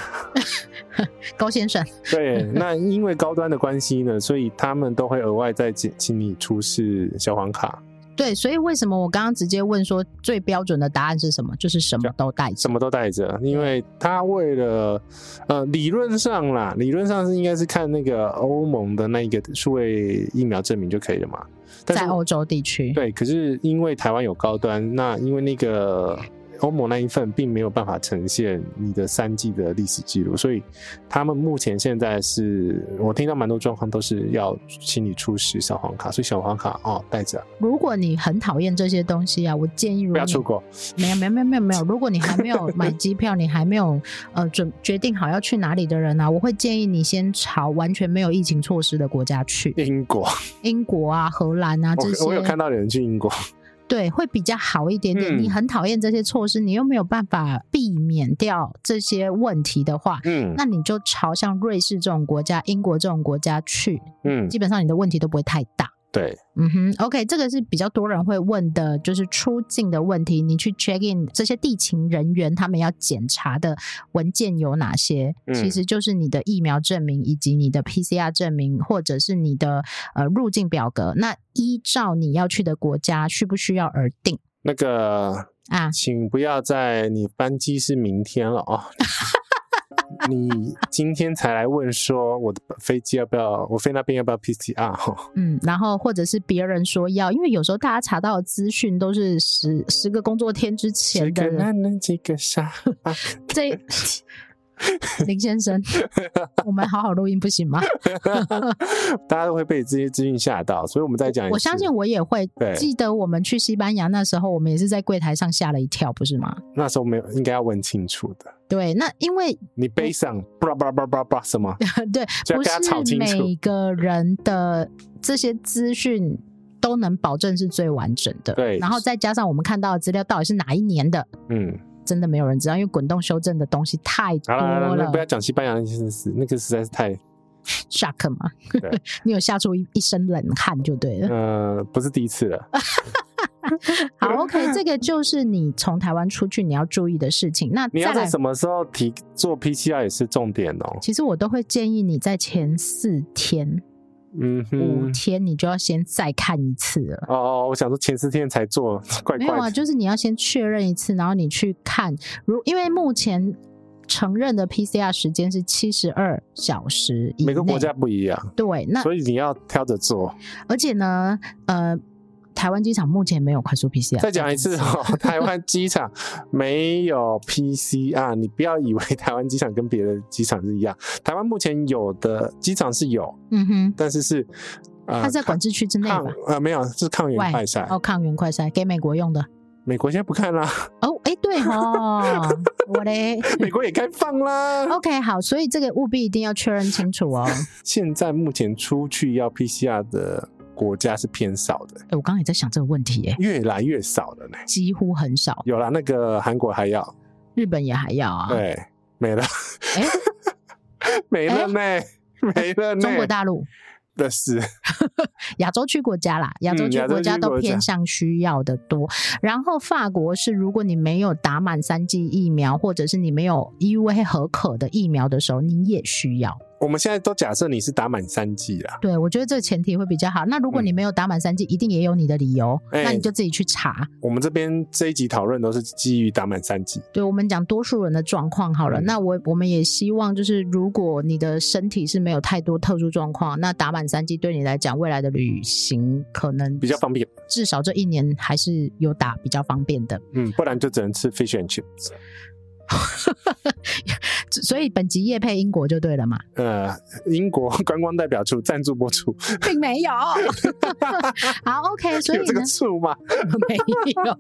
[LAUGHS] 高先生。[LAUGHS] 对，那因为高端的关系呢，所以他们都会额外再请请你出示小黄卡。对，所以为什么我刚刚直接问说最标准的答案是什么？就是什么都带着，什么都带着，因为他为了呃，理论上啦，理论上是应该是看那个欧盟的那一个数位疫苗证明就可以了嘛。在欧洲地区，对，可是因为台湾有高端，那因为那个。欧盟那一份并没有办法呈现你的三季的历史记录，所以他们目前现在是我听到蛮多状况都是要请你出示小黄卡，所以小黄卡哦带着。如果你很讨厌这些东西啊，我建议如果不要出国。没有没有没有没有没有，如果你还没有买机票，你还没有呃准决定好要去哪里的人呢、啊，我会建议你先朝完全没有疫情措施的国家去。英国、英国啊、荷兰啊这些。我有看到有人去英国。对，会比较好一点点。嗯、你很讨厌这些措施，你又没有办法避免掉这些问题的话，嗯，那你就朝向瑞士这种国家、英国这种国家去，嗯，基本上你的问题都不会太大。对，嗯哼，OK，这个是比较多人会问的，就是出境的问题。你去 check in 这些地勤人员，他们要检查的文件有哪些？嗯、其实就是你的疫苗证明，以及你的 PCR 证明，或者是你的呃入境表格。那依照你要去的国家，需不需要而定？那个啊，请不要在你班机是明天了哦。[LAUGHS] 你今天才来问说我的飞机要不要，我飞那边要不要 PCR？嗯，然后或者是别人说要，因为有时候大家查到的资讯都是十十个工作天之前的。十个男人几个傻。[LAUGHS] [LAUGHS] 这林先生，[LAUGHS] 我们好好录音不行吗？大家都会被这些资讯吓到，所以我们再讲。我相信我也会。记得我们去西班牙那时候，我们也是在柜台上吓了一跳，不是吗？那时候没有，应该要问清楚的。对，那因为你背上叭叭叭叭叭什么？[LAUGHS] 对，不是每个人的这些资讯都能保证是最完整的。对，然后再加上我们看到的资料到底是哪一年的？嗯。真的没有人知道，因为滚动修正的东西太多了。那不要讲西班牙那些事，那个实在是太 [LAUGHS] shock 嘛。对 [LAUGHS] 你有吓出一一身冷汗就对了。呃，不是第一次了。[LAUGHS] 好，OK，这个就是你从台湾出去你要注意的事情。那你要在什么时候提做 PCR 也是重点哦。其实我都会建议你在前四天。嗯，五天你就要先再看一次了。哦哦，我想说前四天才做，[LAUGHS] 怪怪的。没有啊，就是你要先确认一次，然后你去看。如因为目前承认的 PCR 时间是七十二小时，每个国家不一样。对，那所以你要挑着做。而且呢，呃。台湾机场目前没有快速 PCR。再讲一次哦，[LAUGHS] 台湾机场没有 PCR，你不要以为台湾机场跟别的机场是一样。台湾目前有的机场是有，嗯哼，但是是呃，它在管制区之内吧？呃，没有，是抗原快筛哦，抗原快筛给美国用的。美国现在不看啦。哦，哎，对哦，[LAUGHS] 我嘞，美国也开放啦。OK，好，所以这个务必一定要确认清楚哦。[LAUGHS] 现在目前出去要 PCR 的国家是偏少的。哎，我刚刚也在想这个问题，哎，越来越少了呢，几乎很少。有了，那个韩国还要，日本也还要啊。对，没了。哎，[LAUGHS] 没了呢，没了呢。中国大陆。的是 [LAUGHS] 亚洲区国家啦，亚洲区国家都偏向需要的多。然后法国是，如果你没有打满三剂疫苗，或者是你没有 EUA 合可的疫苗的时候，你也需要。我们现在都假设你是打满三剂了，对，我觉得这个前提会比较好。那如果你没有打满三剂，嗯、一定也有你的理由，欸、那你就自己去查。我们这边这一集讨论都是基于打满三剂。对，我们讲多数人的状况好了。嗯、那我我们也希望就是，如果你的身体是没有太多特殊状况，那打满三剂对你来讲，未来的旅行可能比较方便。至少这一年还是有打比较方便的。嗯，不然就只能吃 fish and chips。[LAUGHS] 所以本集夜配英国就对了嘛？呃，英国观光代表处赞助播出，并没有。[LAUGHS] 好，OK，所以呢，有这个处吗？没有。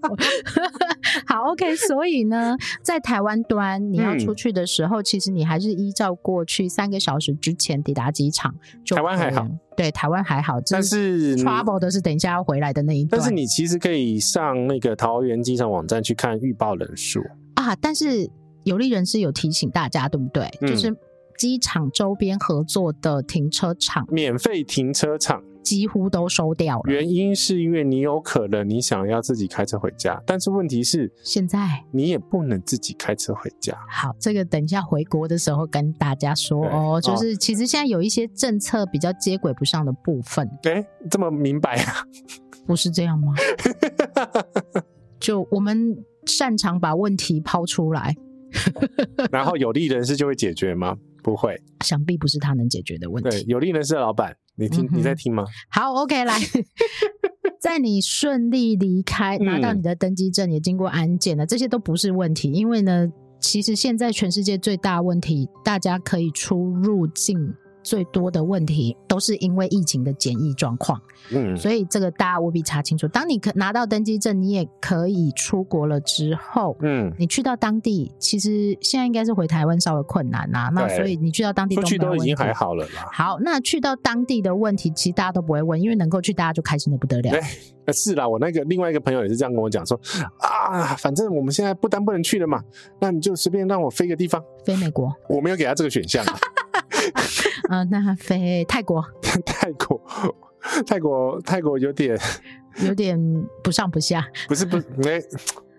[LAUGHS] 好，OK，所以呢，在台湾端你要出去的时候，嗯、其实你还是依照过去三个小时之前抵达机场。台湾还好，对，台湾还好，但是 trouble 的是等一下要回来的那一段。但是你其实可以上那个桃园机场网站去看预报人数啊，但是。有利人士有提醒大家，对不对？嗯、就是机场周边合作的停车场，免费停车场几乎都收掉了。原因是因为你有可能你想要自己开车回家，但是问题是现在你也不能自己开车回家。好，这个等一下回国的时候跟大家说哦。就是其实现在有一些政策比较接轨不上的部分。哎、欸，这么明白啊？[LAUGHS] 不是这样吗？[LAUGHS] 就我们擅长把问题抛出来。[LAUGHS] 然后有利人士就会解决吗？不会，想必不是他能解决的问题。对，有利人士的老板，你听，嗯、你在听吗？好，OK，来，[LAUGHS] 在你顺利离开，拿到你的登机证，也经过安检了，嗯、这些都不是问题。因为呢，其实现在全世界最大问题，大家可以出入境。最多的问题都是因为疫情的检疫状况，嗯，所以这个大家务必查清楚。当你可拿到登机证，你也可以出国了之后，嗯，你去到当地，其实现在应该是回台湾稍微困难啦、啊。那所以你去到当地都，出去都已经还好了啦。好，那去到当地的问题，其实大家都不会问，因为能够去，大家就开心的不得了。对，是啦，我那个另外一个朋友也是这样跟我讲说啊，反正我们现在不单不能去了嘛，那你就随便让我飞个地方，飞美国。我没有给他这个选项。啊、[LAUGHS] 呃，那飞泰国，[LAUGHS] 泰国，泰国，泰国有点，有点不上不下。不是不，没，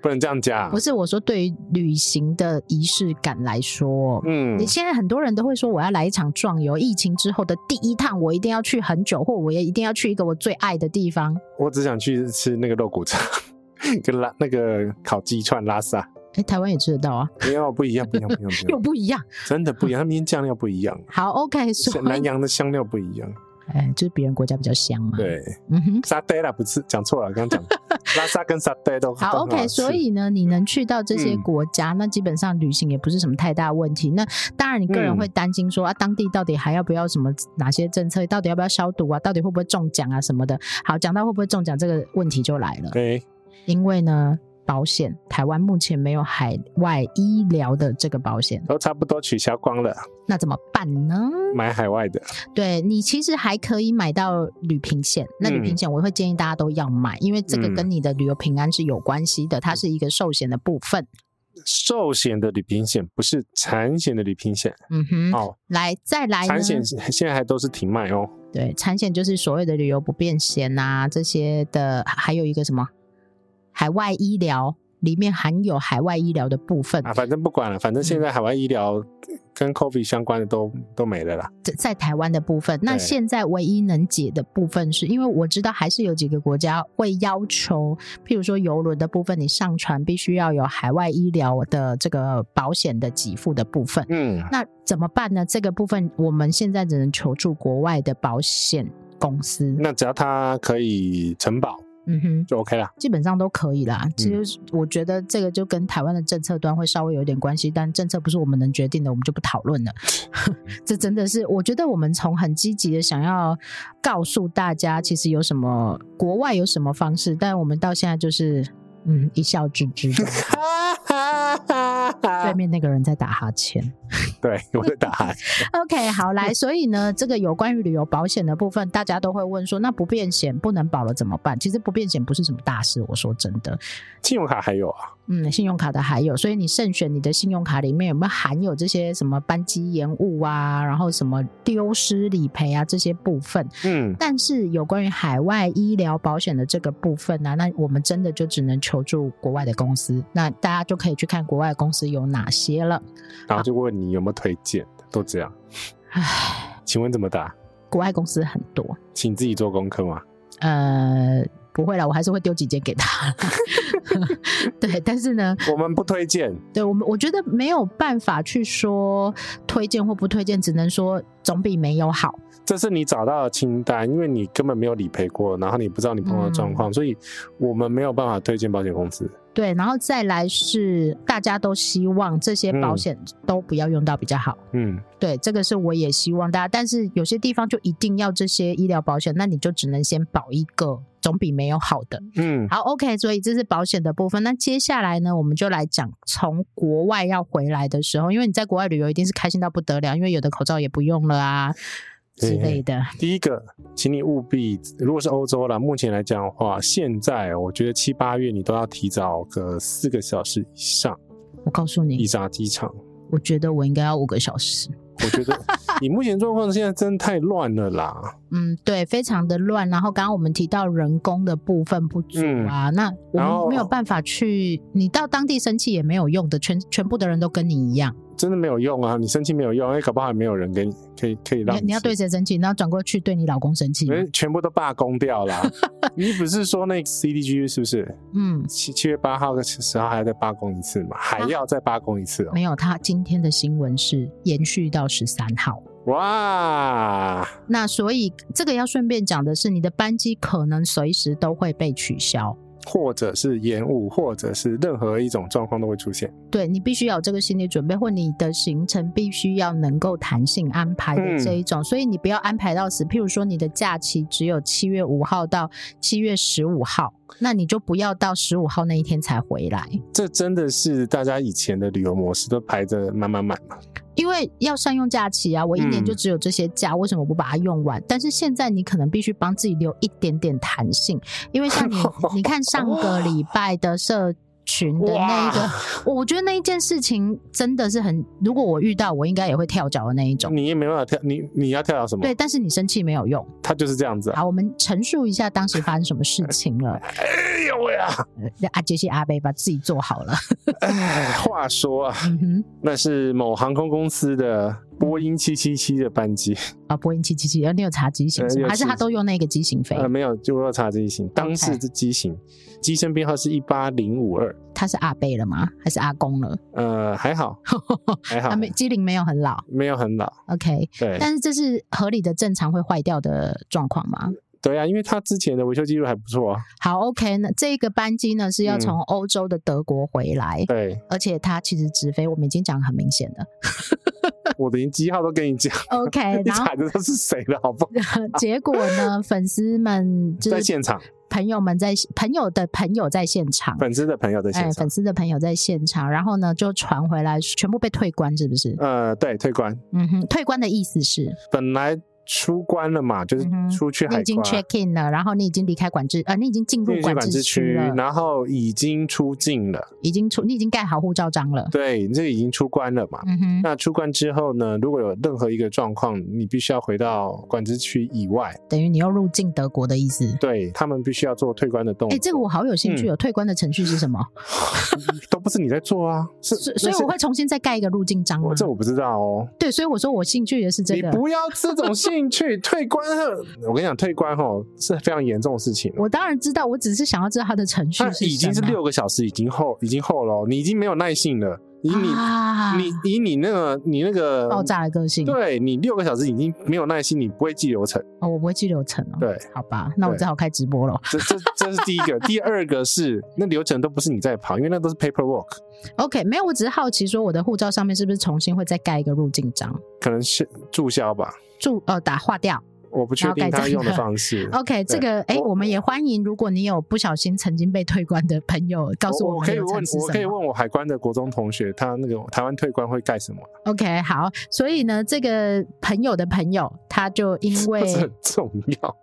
不能这样讲。不是我说，对于旅行的仪式感来说，嗯，你现在很多人都会说，我要来一场壮游。疫情之后的第一趟，我一定要去很久，或我也一定要去一个我最爱的地方。我只想去吃那个肉骨茶，[LAUGHS] 跟拉那个烤鸡串拉萨。哎，台湾也吃得到啊？没有，不一样，不一样，不一样，[LAUGHS] 又不一样，真的不一样。他们腌酱料不一样。[LAUGHS] 好，OK，所以南洋的香料不一样。哎，就是别人国家比较香嘛。对，嗯哼，沙爹啦，不是讲错了，刚刚讲 [LAUGHS] 拉萨跟沙爹都好。OK，所以呢，你能去到这些国家，那基本上旅行也不是什么太大问题。那当然，你个人会担心说啊，当地到底还要不要什么哪些政策？到底要不要消毒啊？到底会不会中奖啊什么的？好，讲到会不会中奖这个问题就来了。对，因为呢。保险，台湾目前没有海外医疗的这个保险，都差不多取消光了。那怎么办呢？买海外的。对，你其实还可以买到旅平险。那旅平险我会建议大家都要买，嗯、因为这个跟你的旅游平安是有关系的，它是一个寿险的部分。寿险的旅平险不是产险的旅平险。嗯哼。哦，来再来。产险现在还都是停卖哦。对，产险就是所谓的旅游不便险啊，这些的，还有一个什么？海外医疗里面含有海外医疗的部分啊，反正不管了，反正现在海外医疗跟 COVID 相关的都都没了啦。在在台湾的部分，那现在唯一能解的部分是，因为我知道还是有几个国家会要求，譬如说游轮的部分，你上船必须要有海外医疗的这个保险的给付的部分。嗯，那怎么办呢？这个部分我们现在只能求助国外的保险公司。那只要他可以承保。嗯哼，就 OK 啦，基本上都可以啦。其实我觉得这个就跟台湾的政策端会稍微有一点关系，但政策不是我们能决定的，我们就不讨论了。[LAUGHS] 这真的是，我觉得我们从很积极的想要告诉大家，其实有什么国外有什么方式，但我们到现在就是。嗯，一笑置之。[LAUGHS] 对面那个人在打哈欠。[LAUGHS] 对，我在打哈欠。[LAUGHS] OK，好，来，所以呢，这个有关于旅游保险的部分，大家都会问说，那不变险不能保了怎么办？其实不变险不是什么大事，我说真的。信用卡还有啊。嗯，信用卡的还有，所以你慎选你的信用卡里面有没有含有这些什么班机延误啊，然后什么丢失理赔啊这些部分。嗯，但是有关于海外医疗保险的这个部分呢、啊，那我们真的就只能求助国外的公司。那大家就可以去看国外的公司有哪些了。然后就问你有没有推荐，都这样。唉，请问怎么答？国外公司很多，请自己做功课吗？呃。不会了，我还是会丢几件给他。[LAUGHS] 对，但是呢，我们不推荐。对我们，我觉得没有办法去说推荐或不推荐，只能说总比没有好。这是你找到的清单，因为你根本没有理赔过，然后你不知道你朋友的状况，嗯，所以我们没有办法推荐保险公司。对，然后再来是大家都希望这些保险都不要用到比较好。嗯，对，这个是我也希望大家，但是有些地方就一定要这些医疗保险，那你就只能先保一个，总比没有好的。嗯，好，OK，所以这是保险的部分。那接下来呢，我们就来讲从国外要回来的时候，因为你在国外旅游一定是开心到不得了，因为有的口罩也不用了啊。之类的。第一个，请你务必，如果是欧洲啦，目前来讲的话，现在我觉得七八月你都要提早个四个小时以上。我告诉你，一扎机场。我觉得我应该要五个小时。我觉得 [LAUGHS] 你目前状况现在真的太乱了啦。嗯，对，非常的乱。然后刚刚我们提到人工的部分不足啊，嗯、那我们没有办法去，你到当地生气也没有用的，全全部的人都跟你一样。真的没有用啊！你生气没有用，因为搞不好还没有人给你可以可以让你。你要对谁生气？然后转过去对你老公生气？全部都罢工掉了。[LAUGHS] 你不是说那个 CDG 是不是？嗯，七七月八号跟十号还要再罢工一次嘛？还要再罢工一次哦？没有，他今天的新闻是延续到十三号。哇！那所以这个要顺便讲的是，你的班机可能随时都会被取消。或者是延误，或者是任何一种状况都会出现。对，你必须有这个心理准备，或你的行程必须要能够弹性安排的这一种。嗯。所以你不要安排到死。譬如说，你的假期只有七月五号到七月十五号，那你就不要到十五号那一天才回来。这真的是大家以前的旅游模式都排着满满满嘛。因为要善用假期啊，我一年就只有这些假，嗯，为什么不把它用完？但是现在你可能必须帮自己留一点点弹性，因为像你，[LAUGHS] 你看上个礼拜的社。群的那一个，我觉得那一件事情真的是很，如果我遇到，我应该也会跳脚的那一种。你也没办法跳，你你要跳脚什么？对，但是你生气没有用，他就是这样子啊。好，我们陈述一下当时发生什么事情了。[LAUGHS] 哎呦喂啊！阿杰西阿贝把自己做好了。[LAUGHS] 哎，话说啊，嗯，那是某航空公司的波音七七七的班机啊，波音七七七，你有查机型，还是他都用那个机型飞？呃，没有，就要查机型，当时的机型。机身编号是一八零五二，他是阿贝了吗？还是阿公了？呃，还好，[LAUGHS] 还好，没机龄没有很老，没有很老。OK，对，但是这是合理的、正常会坏掉的状况吗？对啊，因为他之前的维修记录还不错啊。好，OK，那这个班机呢是要从欧洲的德国回来，嗯，对，而且他其实直飞，我们已经讲很明显了。[LAUGHS] 我的机号都跟你讲，OK，[LAUGHS] 然后踩的都是谁的，好不好？[LAUGHS] 结果呢，粉丝们就在现场。朋友们在朋友的朋友在现场，粉丝的朋友在现场，哎，粉丝的朋友在现场，然后呢就传回来，全部被退关，是不是？呃，对，退关。嗯哼，退关的意思是本来。出关了嘛，就是出去海关，嗯、你已经 check in 了，然后你已经离开管制，呃，你已经进入管制区了，然后已经出境了，已经出，你已经盖好护照章了，对，你这个已经出关了嘛。嗯哼，那出关之后呢，如果有任何一个状况，你必须要回到管制区以外，等于你要入境德国的意思。对，他们必须要做退关的动作。哎，这个我好有兴趣哦，嗯、退关的程序是什么？[LAUGHS] 都不是你在做啊，是，所以我会重新再盖一个入境章吗？这我不知道哦。对，所以我说我兴趣的是这个。你不要这种兴趣，退关。关，我跟你讲，退关吼是非常严重的事情。我当然知道，我只是想要知道他的程序是。已经是六个小时，已经后，已经后了，你已经没有耐性了。以你、啊、你以你那个你那个爆炸的个性，对你六个小时已经没有耐心，你不会记流程哦，我不会记流程哦。对，好吧，那我只好开直播了。这这这是第一个，[LAUGHS] 第二个是那流程都不是你在跑，因为那都是 paperwork。OK，没有，我只是好奇说我的护照上面是不是重新会再盖一个入境章？可能是注销吧，注呃打划掉。我不确定他用的 [LAUGHS] 方式。OK，这个哎，我们也欢迎，如果你有不小心曾经被退关的朋友，告诉我们。我可以问，我可以问我海关的国中同学，他那个台湾退关会盖什么？OK，好，所以呢，这个朋友的朋友，他就因 [LAUGHS] 为很重要。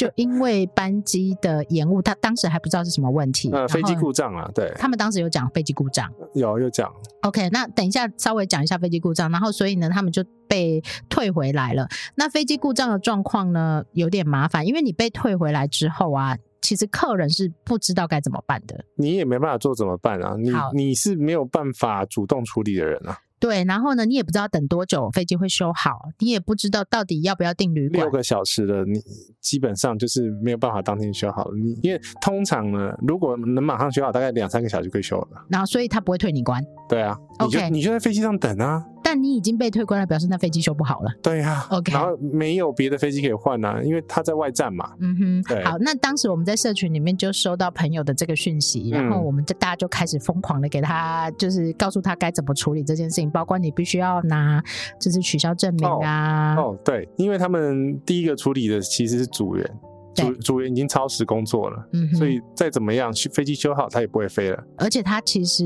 就因为班机的延误，他当时还不知道是什么问题。呃，飞机故障啊，对。他们当时有讲飞机故障，有有讲。OK，那等一下稍微讲一下飞机故障，然后所以呢，他们就被退回来了。那飞机故障的状况呢，有点麻烦，因为你被退回来之后啊，其实客人是不知道该怎么办的。你也没办法做怎么办啊？你你是没有办法主动处理的人啊。对，然后呢，你也不知道等多久飞机会修好，你也不知道到底要不要订旅馆。六个小时的，你基本上就是没有办法当天修好。你因为通常呢，如果能马上修好，大概两三个小时就可以修了。然后，所以他不会退你关。对啊，OK，你就，你就在飞机上等啊。但你已经被退关了，表示那飞机修不好了。对呀、啊，OK，然后没有别的飞机可以换啊，因为他在外站嘛。嗯哼，对。好，那当时我们在社群里面就收到朋友的这个讯息，然后我们就大家就开始疯狂的给他，就是告诉他该怎么处理这件事情，包括你必须要拿就是取消证明啊。哦，哦对，因为他们第一个处理的其实是组员。组组员已经超时工作了，嗯，所以再怎么样，飞机修好，它也不会飞了。而且它其实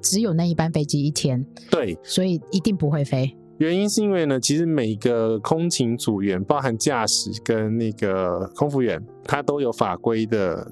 只有那一班飞机一天，对，所以一定不会飞。原因是因为呢，其实每个空勤组员，包含驾驶跟那个空服员，他都有法规的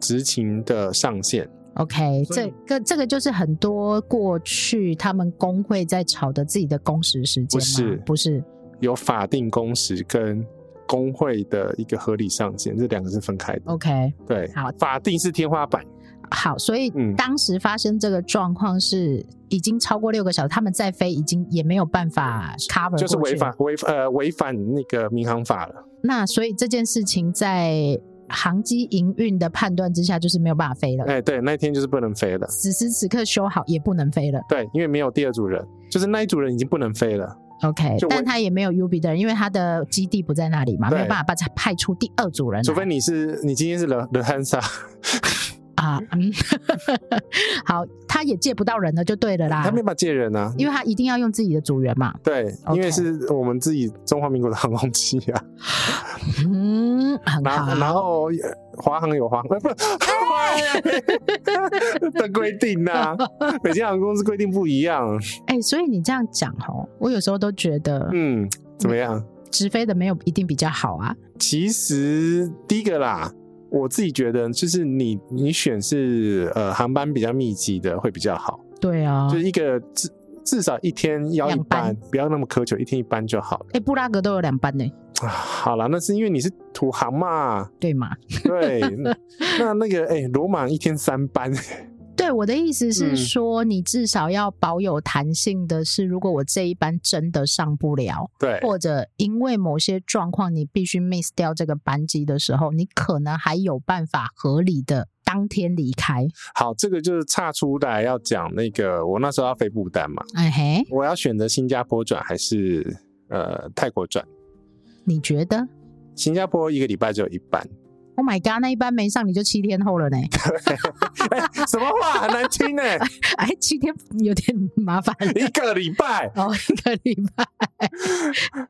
执勤的上限。OK，这个这个就是很多过去他们工会在吵的自己的工时时间吗？不是，不是有法定工时跟。工会的一个合理上限，这两个是分开的。OK，对，好，法定是天花板。好，所以当时发生这个状况是已经超过六个小时，他们再飞已经也没有办法 cover，就是违反违呃违反那个民航法了。那所以这件事情在航机营运的判断之下，就是没有办法飞了。哎，对，那一天就是不能飞了。此时此刻修好也不能飞了。对，因为没有第二组人，就是那一组人已经不能飞了。OK，但他也没有 UB 的人，因为他的基地不在那里嘛，没有办法把他派出第二组人。除非你是你今天是 The The Hansa 啊，嗯，[LAUGHS] 好，他也借不到人了，就对了啦。他没办法借人啊，因为他一定要用自己的组员嘛。对因为是我们自己中华民国的航空器啊。嗯，很好。然后华航有华航，[LAUGHS] 不是 [LAUGHS] 的规定呐、啊，每间航空公司规定不一样。哎、欸，所以你这样讲哦，我有时候都觉得，嗯，怎么样？直飞的没有一定比较好啊。其实第一个啦。我自己觉得，就是你你选是呃航班比较密集的会比较好。对啊，就是一个至至少一天要一班，不要那么苛求，一天一班就好了。哎、欸，布拉格都有两班呢。啊，好了，那是因为你是土航嘛，对嘛？对，那那那个哎，罗马一天三班。对，我的意思是说，你至少要保有弹性的是，如果我这一班真的上不了，对，或者因为某些状况你必须 miss 掉这个班机的时候，你可能还有办法合理的当天离开。好，这个就是岔出来要讲那个，我那时候要飞不丹嘛，哎嘿，我要选择新加坡转还是呃泰国转？你觉得？新加坡一个礼拜只有一班。Oh my god！那一班没上你就七天后了呢？[LAUGHS] 对，什么话很难听呢？哎，七天有点麻烦。一个礼拜哦，一个礼拜。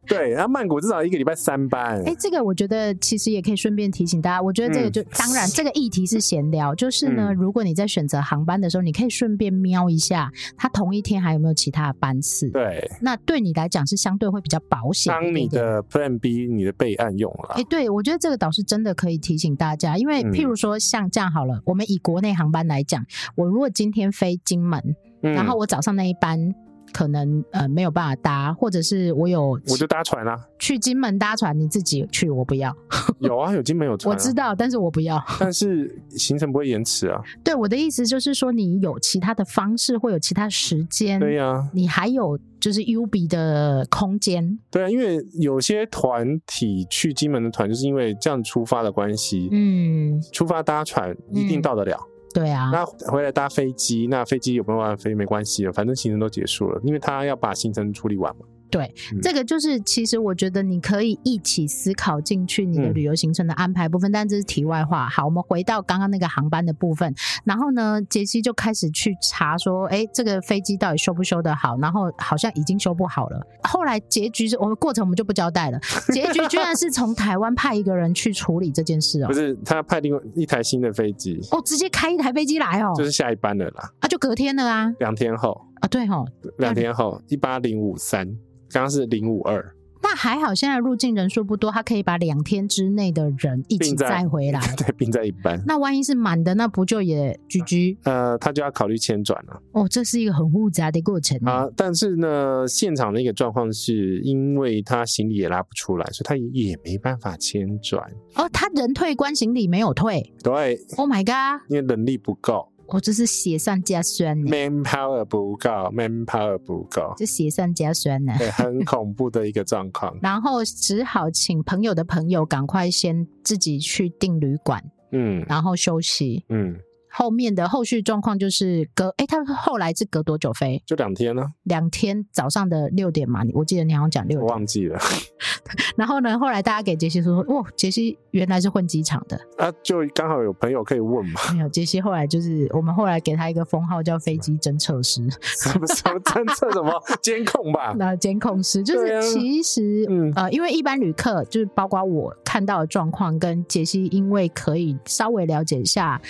对，然后曼谷至少一个礼拜三班。哎，这个我觉得其实也可以顺便提醒大家，我觉得这个就、嗯、当然这个议题是闲聊，就是呢、嗯，如果你在选择航班的时候，你可以顺便瞄一下，它同一天还有没有其他的班次。对，那对你来讲是相对会比较保险。当你的 Plan B 你的备案用了。哎，对，我觉得这个倒是真的可以提。提醒大家，因为譬如说像这样好了，嗯、我们以国内航班来讲，我如果今天飞金门，嗯、然后我早上那一班。可能呃没有办法搭，或者是我有我就搭船啦、啊，去金门搭船，你自己去，我不要。[LAUGHS] 有啊，有金门有船、啊，我知道，但是我不要。但是行程不会延迟啊。对，我的意思就是说，你有其他的方式，会有其他时间。对呀、啊，你还有就是 UB 的空间。对啊，因为有些团体去金门的团，就是因为这样出发的关系，嗯，出发搭船一定到得了。嗯对啊，那回来搭飞机，那飞机有没有办法飞没关系了，反正行程都结束了，因为他要把行程处理完嘛。对，嗯、这个就是其实我觉得你可以一起思考进去你的旅游行程的安排部分，嗯、但这是题外话。好，我们回到刚刚那个航班的部分，然后呢，杰西就开始去查说，哎，这个飞机到底修不修得好？然后好像已经修不好了。后来结局是我们过程我们就不交代了，结局居然是从台湾派一个人去处理这件事哦。不是，他派另外一台新的飞机哦，直接开一台飞机来哦，就是下一班的啦。啊，就隔天了啊，两天后啊，对哦，两天后一八零五三。刚刚是零五二，那还好，现在入境人数不多，他可以把两天之内的人一起载回来，[LAUGHS] 对，并在一班。那万一是满的，那不就也居居呃，他就要考虑迁转了。哦，这是一个很复杂的过程啊。但是呢，现场的一个状况是因为他行李也拉不出来，所以他也没办法迁转。哦，他人退关，行李没有退。对，Oh my god，因为能力不够。我就是雪上加霜，manpower 不够，manpower 不够，就雪上加霜呢，对，很恐怖的一个状况。[LAUGHS] 然后只好请朋友的朋友赶快先自己去订旅馆，嗯，然后休息，嗯。后面的后续状况就是隔哎，他后来是隔多久飞？就两天呢？两天早上的六点嘛，我记得你好像讲六点，我忘记了。[LAUGHS] 然后呢，后来大家给杰西说说，哇，杰西原来是混机场的啊，就刚好有朋友可以问嘛。没有，杰西后来就是我们后来给他一个封号叫飞机侦测师，什么什么侦测什么监控吧？那监控师就是其实、啊嗯、呃，因为一般旅客就是包括我看到的状况，跟杰西因为可以稍微了解一下。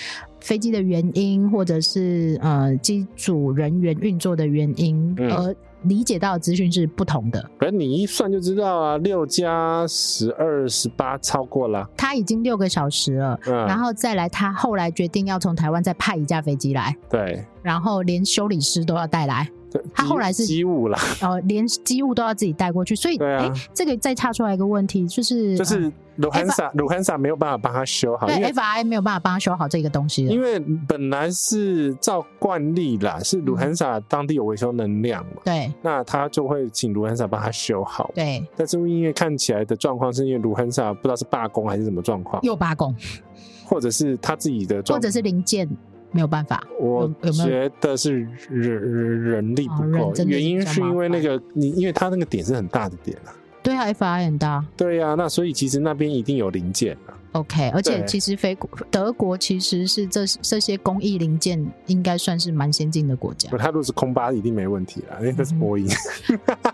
飞机的原因，或者是呃机组人员运作的原因，嗯、而理解到的资讯是不同的。反正你一算就知道啊，六加十二十八超过了。他已经六个小时了，嗯、然后再来，他后来决定要从台湾再派一架飞机来，对，然后连修理师都要带来。[LAUGHS] 他后来是机务啦，哦，连机务都要自己带过去，所以，哎、啊，这个再插出来一个问题，就是就是卢汉萨卢汉萨没有办法帮他修好，对，FIA 没有办法帮他修好这个东西，因为本来是照惯例啦，是卢汉萨当地有维修能量嘛，对，那他就会请卢汉萨帮他修好，对，但是因为看起来的状况是因为卢汉萨不知道是罢工还是什么状况，又罢工，或者是他自己的，或者是零件。没有办法，我觉得是人人力不够，原因是因为那个你，因为他那个点是很大的点啊。对啊，FIA 很大。对呀，那所以其实那边一定有零件啊。OK，而且其实非国德国其实是这这些工艺零件应该算是蛮先进的国家。他如果是空巴一定没问题了，因为那是波音。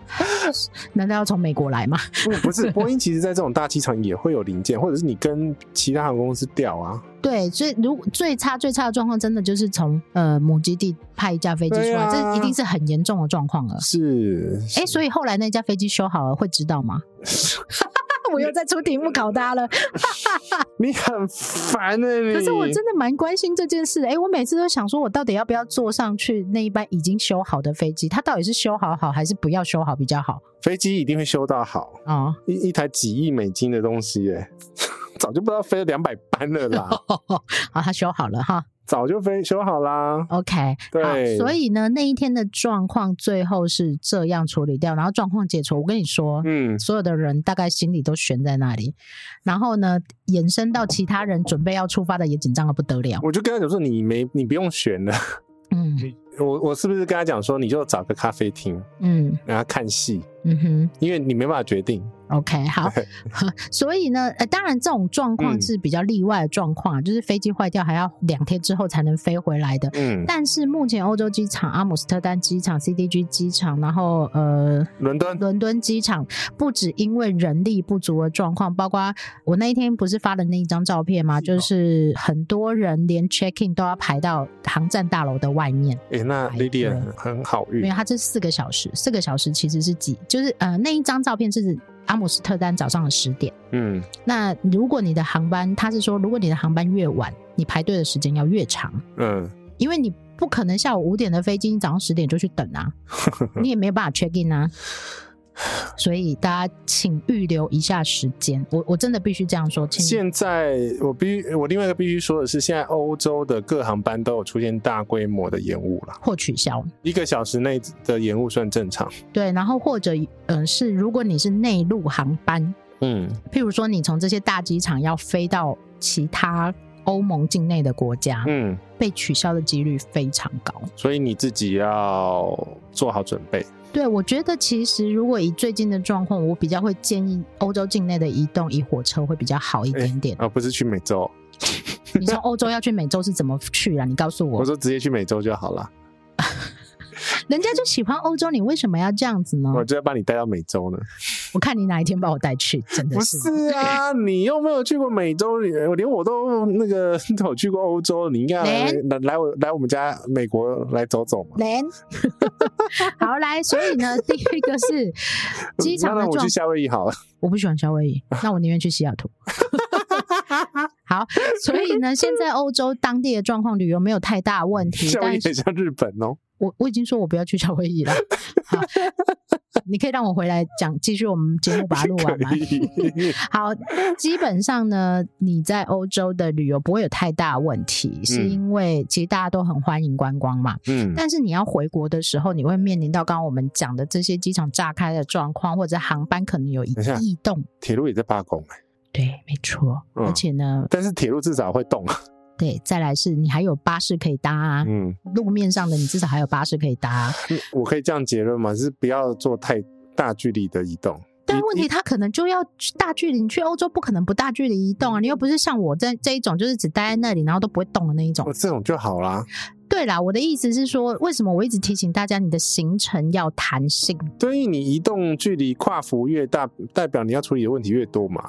[LAUGHS] 难道要从美国来吗？[LAUGHS] 不，不是，波音其实在这种大机场也会有零件，或者是你跟其他航空公司调啊。对，所以如最差最差的状况，真的就是从呃母基地派一架飞机出来，啊、这一定是很严重的状况了。是，哎，所以后来那架飞机修好了，会知道吗？[LAUGHS] 我又在出题目考他了，[LAUGHS] 你很烦呢、欸。可是我真的蛮关心这件事。哎、欸，我每次都想说，我到底要不要坐上去那一班已经修好的飞机？它到底是修好好，还是不要修好比较好？飞机一定会修到好啊！哦、一一台几亿美金的东西，哎，[LAUGHS] 早就不知道飞了两百班了啦。[LAUGHS] 好，它修好了哈。早就分修好啦。OK，对，所以呢，那一天的状况最后是这样处理掉，然后状况解除。我跟你说，嗯，所有的人大概心里都悬在那里，然后呢，延伸到其他人准备要出发的也紧张的不得了。我就跟他讲说，你没，你不用悬了，嗯，[LAUGHS] 我我是不是跟他讲说，你就找个咖啡厅，嗯，然后看戏，嗯哼，因为你没办法决定。OK，好，[LAUGHS] 所以呢，呃，当然这种状况是比较例外的状况，嗯、就是飞机坏掉还要两天之后才能飞回来的。嗯，但是目前欧洲机场、阿姆斯特丹机场、CDG 机场，然后呃，伦敦伦敦机场，不止因为人力不足的状况，包括我那一天不是发的那一张照片吗？就是很多人连 check in 都要排到航站大楼的外面。哎、欸，那 Lily 很好运，因为它这四个小时，四个小时其实是几，就是呃，那一张照片是。阿姆斯特丹早上的十点，嗯，那如果你的航班，他是说，如果你的航班越晚，你排队的时间要越长，嗯，因为你不可能下午五点的飞机，你早上十点就去等啊，[LAUGHS] 你也没有办法 check in 啊。[LAUGHS] 所以大家请预留一下时间，我我真的必须这样说。现在我必须，我另外一个必须说的是，现在欧洲的各航班都有出现大规模的延误了，或取消，一个小时内的延误算正常。对，然后或者嗯、呃，是如果你是内陆航班，嗯，譬如说你从这些大机场要飞到其他欧盟境内的国家，嗯，被取消的几率非常高。所以你自己要做好准备。对，我觉得其实如果以最近的状况，我比较会建议欧洲境内的移动以火车会比较好一点点，而、欸哦、不是去美洲。[LAUGHS] 你从欧洲要去美洲是怎么去啊？你告诉我。我说直接去美洲就好了。人家就喜欢欧洲，你为什么要这样子呢？我就要把你带到美洲呢。[LAUGHS] 我看你哪一天把我带去，真的是。不是啊，你又没有去过美洲，连我都那个 [LAUGHS] 都有去过欧洲，你应该来来来我来我们家美国来走走嘛。连，[LAUGHS] 好来，所以呢，第一个是机场的。那我去夏威夷好了。我不喜欢夏威夷，那我宁愿去西雅图。好，所以呢，现在欧洲当地的状况旅游没有太大问题。夏威夷很像日本哦。我我已经说我不要去夏威夷了。[LAUGHS] 好，你可以让我回来讲，继续我们节目把它录完吗？[LAUGHS] 好，基本上呢，你在欧洲的旅游不会有太大问题，嗯，是因为其实大家都很欢迎观光嘛。嗯。但是你要回国的时候，你会面临到刚刚我们讲的这些机场炸开的状况，或者航班可能有异动。铁路也在罢工。对，没错。嗯。而且呢，但是铁路至少会动。对，再来是你还有巴士可以搭啊，嗯，路面上的你至少还有巴士可以搭啊。我可以这样结论吗？是不要做太大距离的移动。但问题他可能就要大距离，你去欧洲不可能不大距离移动啊。你又不是像我这这一种，就是只待在那里然后都不会动的那一种。这种就好啦。对啦，我的意思是说，为什么我一直提醒大家，你的行程要弹性？所以你移动距离跨幅越大，代表你要处理的问题越多嘛。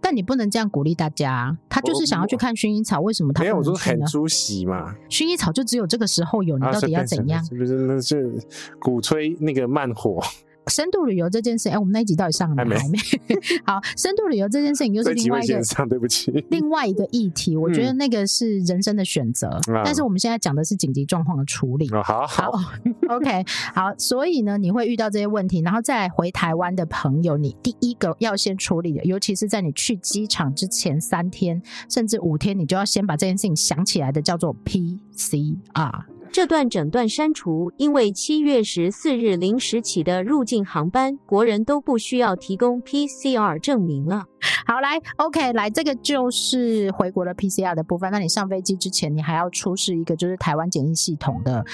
但你不能这样鼓励大家，他就是想要去看薰衣草，为什么他？没有，我说很出席嘛。薰衣草就只有这个时候有，你到底要怎样？是不是？那是鼓吹那个慢火。深度旅游这件事，哎、欸，我们那一集到底上了没？还没。[LAUGHS] 好，深度旅游这件事情又是另外一个，上对不起，另外一个议题。[LAUGHS] 我觉得那个是人生的选择、嗯，但是我们现在讲的是紧急状况的处理。哦、好好，好，[LAUGHS] OK，好。所以呢，你会遇到这些问题，然后再来回台湾的朋友，你第一个要先处理的，尤其是在你去机场之前三天甚至五天，你就要先把这件事情想起来的，叫做 PCR。这段整段删除，因为七月十四日零时起的入境航班，国人都不需要提供 PCR 证明了。好，来，OK，来，这个就是回国的 PCR 的部分。那你上飞机之前，你还要出示一个就是台湾检疫系统的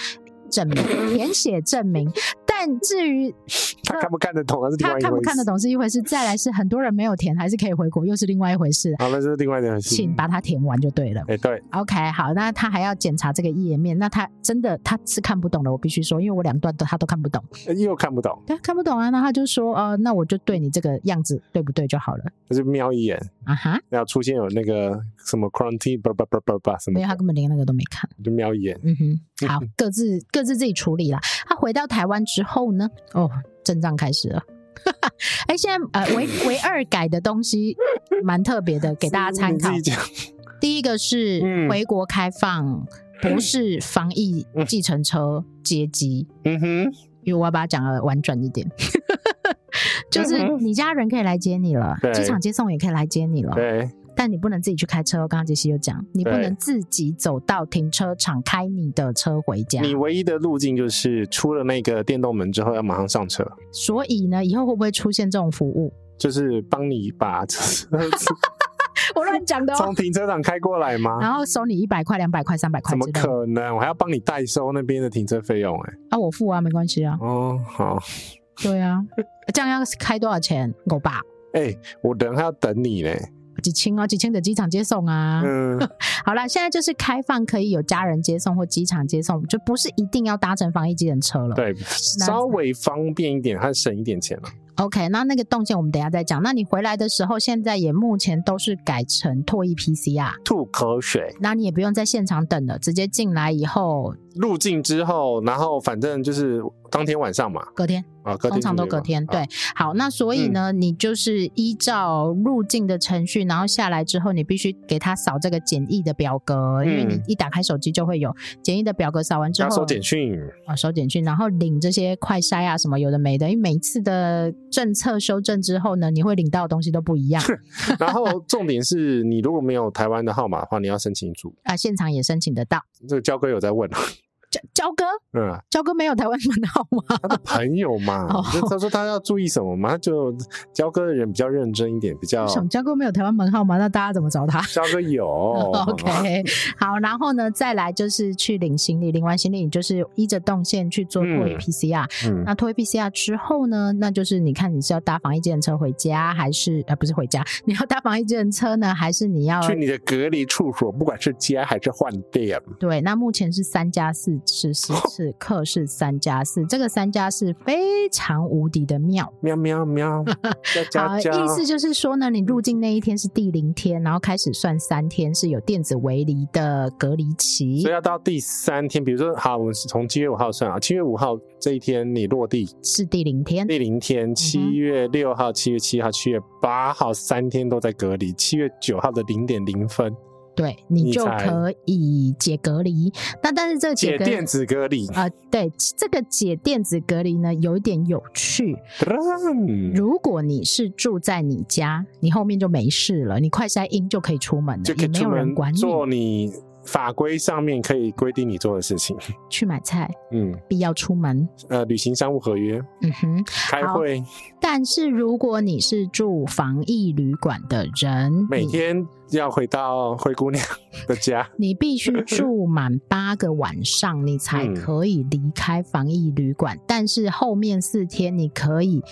证明，[LAUGHS] 填写证明。但至于他看不看得懂，是他看不看得懂是一回事，再来是很多人没有填，还是可以回国，又是另外一回事。好，那是另外一回事。请把它填完就对了。哎、欸，对。OK，好，那他还要检查这个页面，那他真的他是看不懂的，我必须说，因为我两段都他都看不懂。又看不懂？对，看不懂啊。那他就说，呃，那我就对你这个样子对不对就好了。他就瞄一眼啊哈，然后出现有那个什么 quarantine 叭叭叭叭叭什么，没有，他根本连那个都没看，就瞄一眼。嗯哼，好，各自各自自己处理了。他回到台湾之后呢？哦。阵仗开始了，[LAUGHS] 哎、欸，现在呃，唯唯二改的东西蛮特别的，给大家参考。第一个是回国开放，不是防疫计程车接机。嗯哼，因为我要把它讲的婉转一点，[LAUGHS] 就是你家人可以来接你了，机场接送也可以来接你了。对。但你不能自己去开车哦。刚刚杰西又讲，你不能自己走到停车场开你的车回家。你唯一的路径就是出了那个电动门之后要马上上车。所以呢，以后会不会出现这种服务？就是帮你把车，[LAUGHS] [LAUGHS] 我乱讲的哦。从停车场开过来吗？然后收你一百块、两百块、三百块？怎么可能？我还要帮你代收那边的停车费用？哎，啊，我付啊，没关系啊。哦，好。对啊，这样要开多少钱？我爸。哎、欸，我等下要等你嘞。几千哦，几千的机场接送啊。嗯，[LAUGHS] 好了，现在就是开放可以有家人接送或机场接送，就不是一定要搭乘防疫机人车了。对，稍微方便一点，还省一点钱了。OK，那那个动线我们等一下再讲。那你回来的时候，现在也目前都是改成唾液 PCR，吐口水。那你也不用在现场等了，直接进来以后入境之后，然后反正就是当天晚上嘛，隔天。啊，通常都隔天。对，好，那所以呢，嗯，你就是依照入境的程序，然后下来之后，你必须给他扫这个简易的表格，嗯，因为你一打开手机就会有简易的表格，扫完之后收简讯啊，收简讯，然后领这些快筛啊什么有的没的，因为每一次的政策修正之后呢，你会领到的东西都不一样。然后重点是你如果没有台湾的号码的话，你要申请组 [LAUGHS] 啊，现场也申请得到。这个交哥有在问焦焦哥，嗯，焦哥没有台湾门号吗？他的朋友嘛，就他说他要注意什么嘛，他就焦哥的人比较认真一点，比较。焦哥没有台湾门号吗？那大家怎么找他？焦哥有。[LAUGHS] OK，[LAUGHS] 好，然后呢，再来就是去领行李，领完行李你就是依着动线去做脱衣 PCR。嗯，那脱衣 PCR 之后呢，那就是你看你是要搭防疫计程车回家，还是呃不是回家？你要搭防疫计程车呢，还是你要去你的隔离处所？不管是家还是饭店。对，那目前是三加四，此时此刻是三加四，这个三加四非常无敌的妙，喵喵喵。[LAUGHS] 好，意思就是说呢，你入境那一天是第零天，然后开始算三天是有电子围篱的隔离期，所以要到第三天，比如说好，我们是从七月五号算啊，七月五号这一天你落地是第零天，第零天，七月六号、七月七号、七月八号三天都在隔离，七月九号的零点零分。对，你就可以解隔离。那但是这个解，解电子隔离啊、呃，对，这个解电子隔离呢，有一点有趣。如果你是住在你家，你后面就没事了，你快筛阴就可以出门了，就可以出门，也没有人管你。做你法规上面可以规定你做的事情，去买菜，嗯，必要出门，呃，履行商务合约，嗯哼，开会。但是如果你是住防疫旅馆的人，每天要回到灰姑娘的家，你 [LAUGHS] 必须住满八个晚上，你才可以离开防疫旅馆。嗯、[LAUGHS] 但是后面四天你可以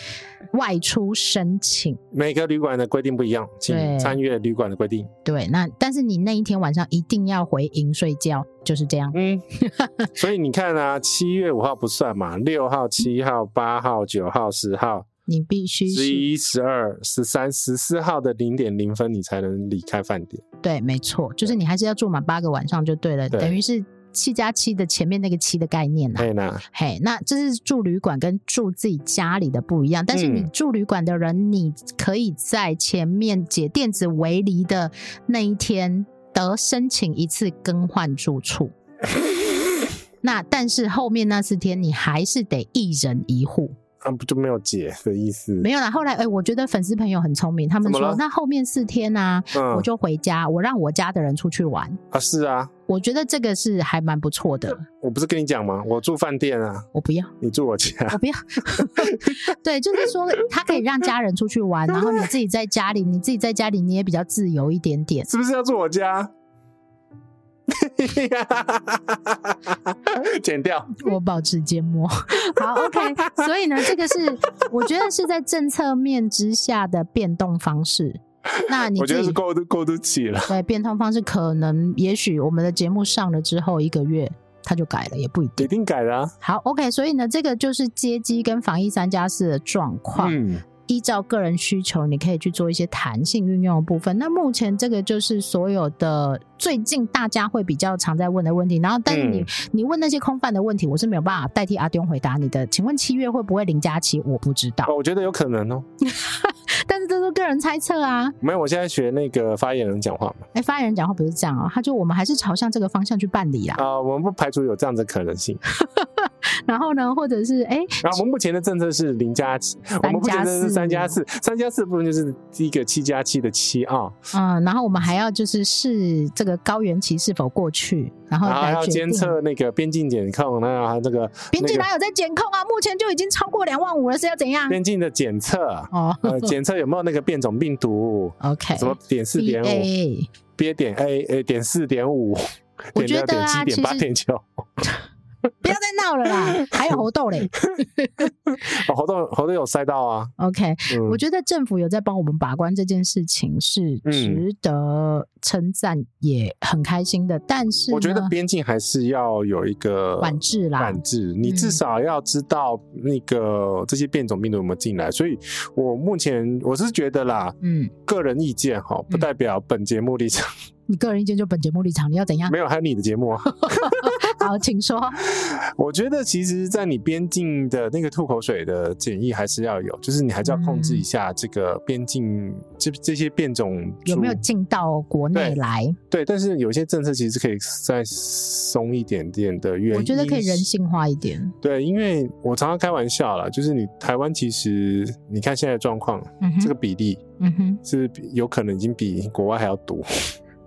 外出申请。每个旅馆的规定不一样，请参阅旅馆的规定。对，那但是你那一天晚上一定要回营睡觉，就是这样。嗯，[LAUGHS] 所以你看啊，七月五号不算嘛，六号、七号、八号、九号、十号。你必须十一、十二、十三、十四号的零点零分，你才能离开饭店。对，没错，就是你还是要住满八个晚上就对了，对等于是七加七的前面那个七的概念呐、啊。对呢，嘿，那这是住旅馆跟住自己家里的不一样。但是你住旅馆的人，你可以在前面解电子围篱的那一天得申请一次更换住处。[LAUGHS] 那但是后面那四天，你还是得一人一户。啊，不就没有解的意思？没有啦。后来，哎、欸，我觉得粉丝朋友很聪明，他们说，那后面四天呢、啊，嗯、我就回家，我让我家的人出去玩啊。是啊，我觉得这个是还蛮不错的。我不是跟你讲吗？我住饭店啊，我不要，你住我家，我不要。[LAUGHS] 对，就是说，他可以让家人出去玩，然后你自己在家里，你自己在家里，你也比较自由一点点。是不是要住我家？[LAUGHS] 剪掉，我保持缄默。[LAUGHS] 好，OK。所以呢，这个是我觉得是在政策面之下的变动方式。那你我觉得是过渡过渡期了。对，变通方式可能，也许我们的节目上了之后一个月，它就改了，也不一定。一定改了啊。好，OK。所以呢，这个就是接机跟防疫三加四的状况。嗯。依照个人需求，你可以去做一些弹性运用的部分。那目前这个就是所有的最近大家会比较常在问的问题。然后，但是你、嗯、你问那些空泛的问题，我是没有办法代替阿丢回答你的。请问七月会不会零加七？我不知道。哦，我觉得有可能哦。[LAUGHS] 但是这是个人猜测啊。没有，我现在学那个发言人讲话嘛。哎，发言人讲话不是这样哦，他就我们还是朝向这个方向去办理啦。啊、呃，我们不排除有这样的可能性。[LAUGHS] 然后呢，或者是哎，然后我们目前的政策是零加七，我们目前的是三加四，三加四部分就是第一个七加七的七啊。嗯，然后我们还要就是试这个高原期是否过去，然后还要监测那个边境检控，那这个边境哪有在检控啊？目前就已经超过两万五了，是要怎样？边境的检测哦，检测有没有那个变种病毒？[LAUGHS] OK，什么点四点五，B 点 A A 点四点五，我觉得七，点八点九。[LAUGHS] [LAUGHS] 不要再闹了啦！[LAUGHS] 还有猴豆嘞，哦猴豆猴豆有塞到啊。OK，、嗯、我觉得政府有在帮我们把关这件事情是值得称赞，也很开心的。但是我觉得边境还是要有一个管制啦，管制。你至少要知道那个这些变种病毒有没有进来。嗯、所以我目前我是觉得啦，嗯，个人意见哈，不代表本节目立场。你个人意见就本节目立场，你要怎样？没有，还有你的节目啊。[LAUGHS] 好，请说。[LAUGHS] 我觉得其实，在你边境的那个吐口水的检疫还是要有，就是你还是要控制一下这个边境这这些变种有没有进到国内来对。对，但是有些政策其实可以再松一点点的原因。我觉得可以人性化一点。对，因为我常常开玩笑啦，就是你台湾其实你看现在的状况，嗯、这个比例，嗯哼，是有可能已经比国外还要多。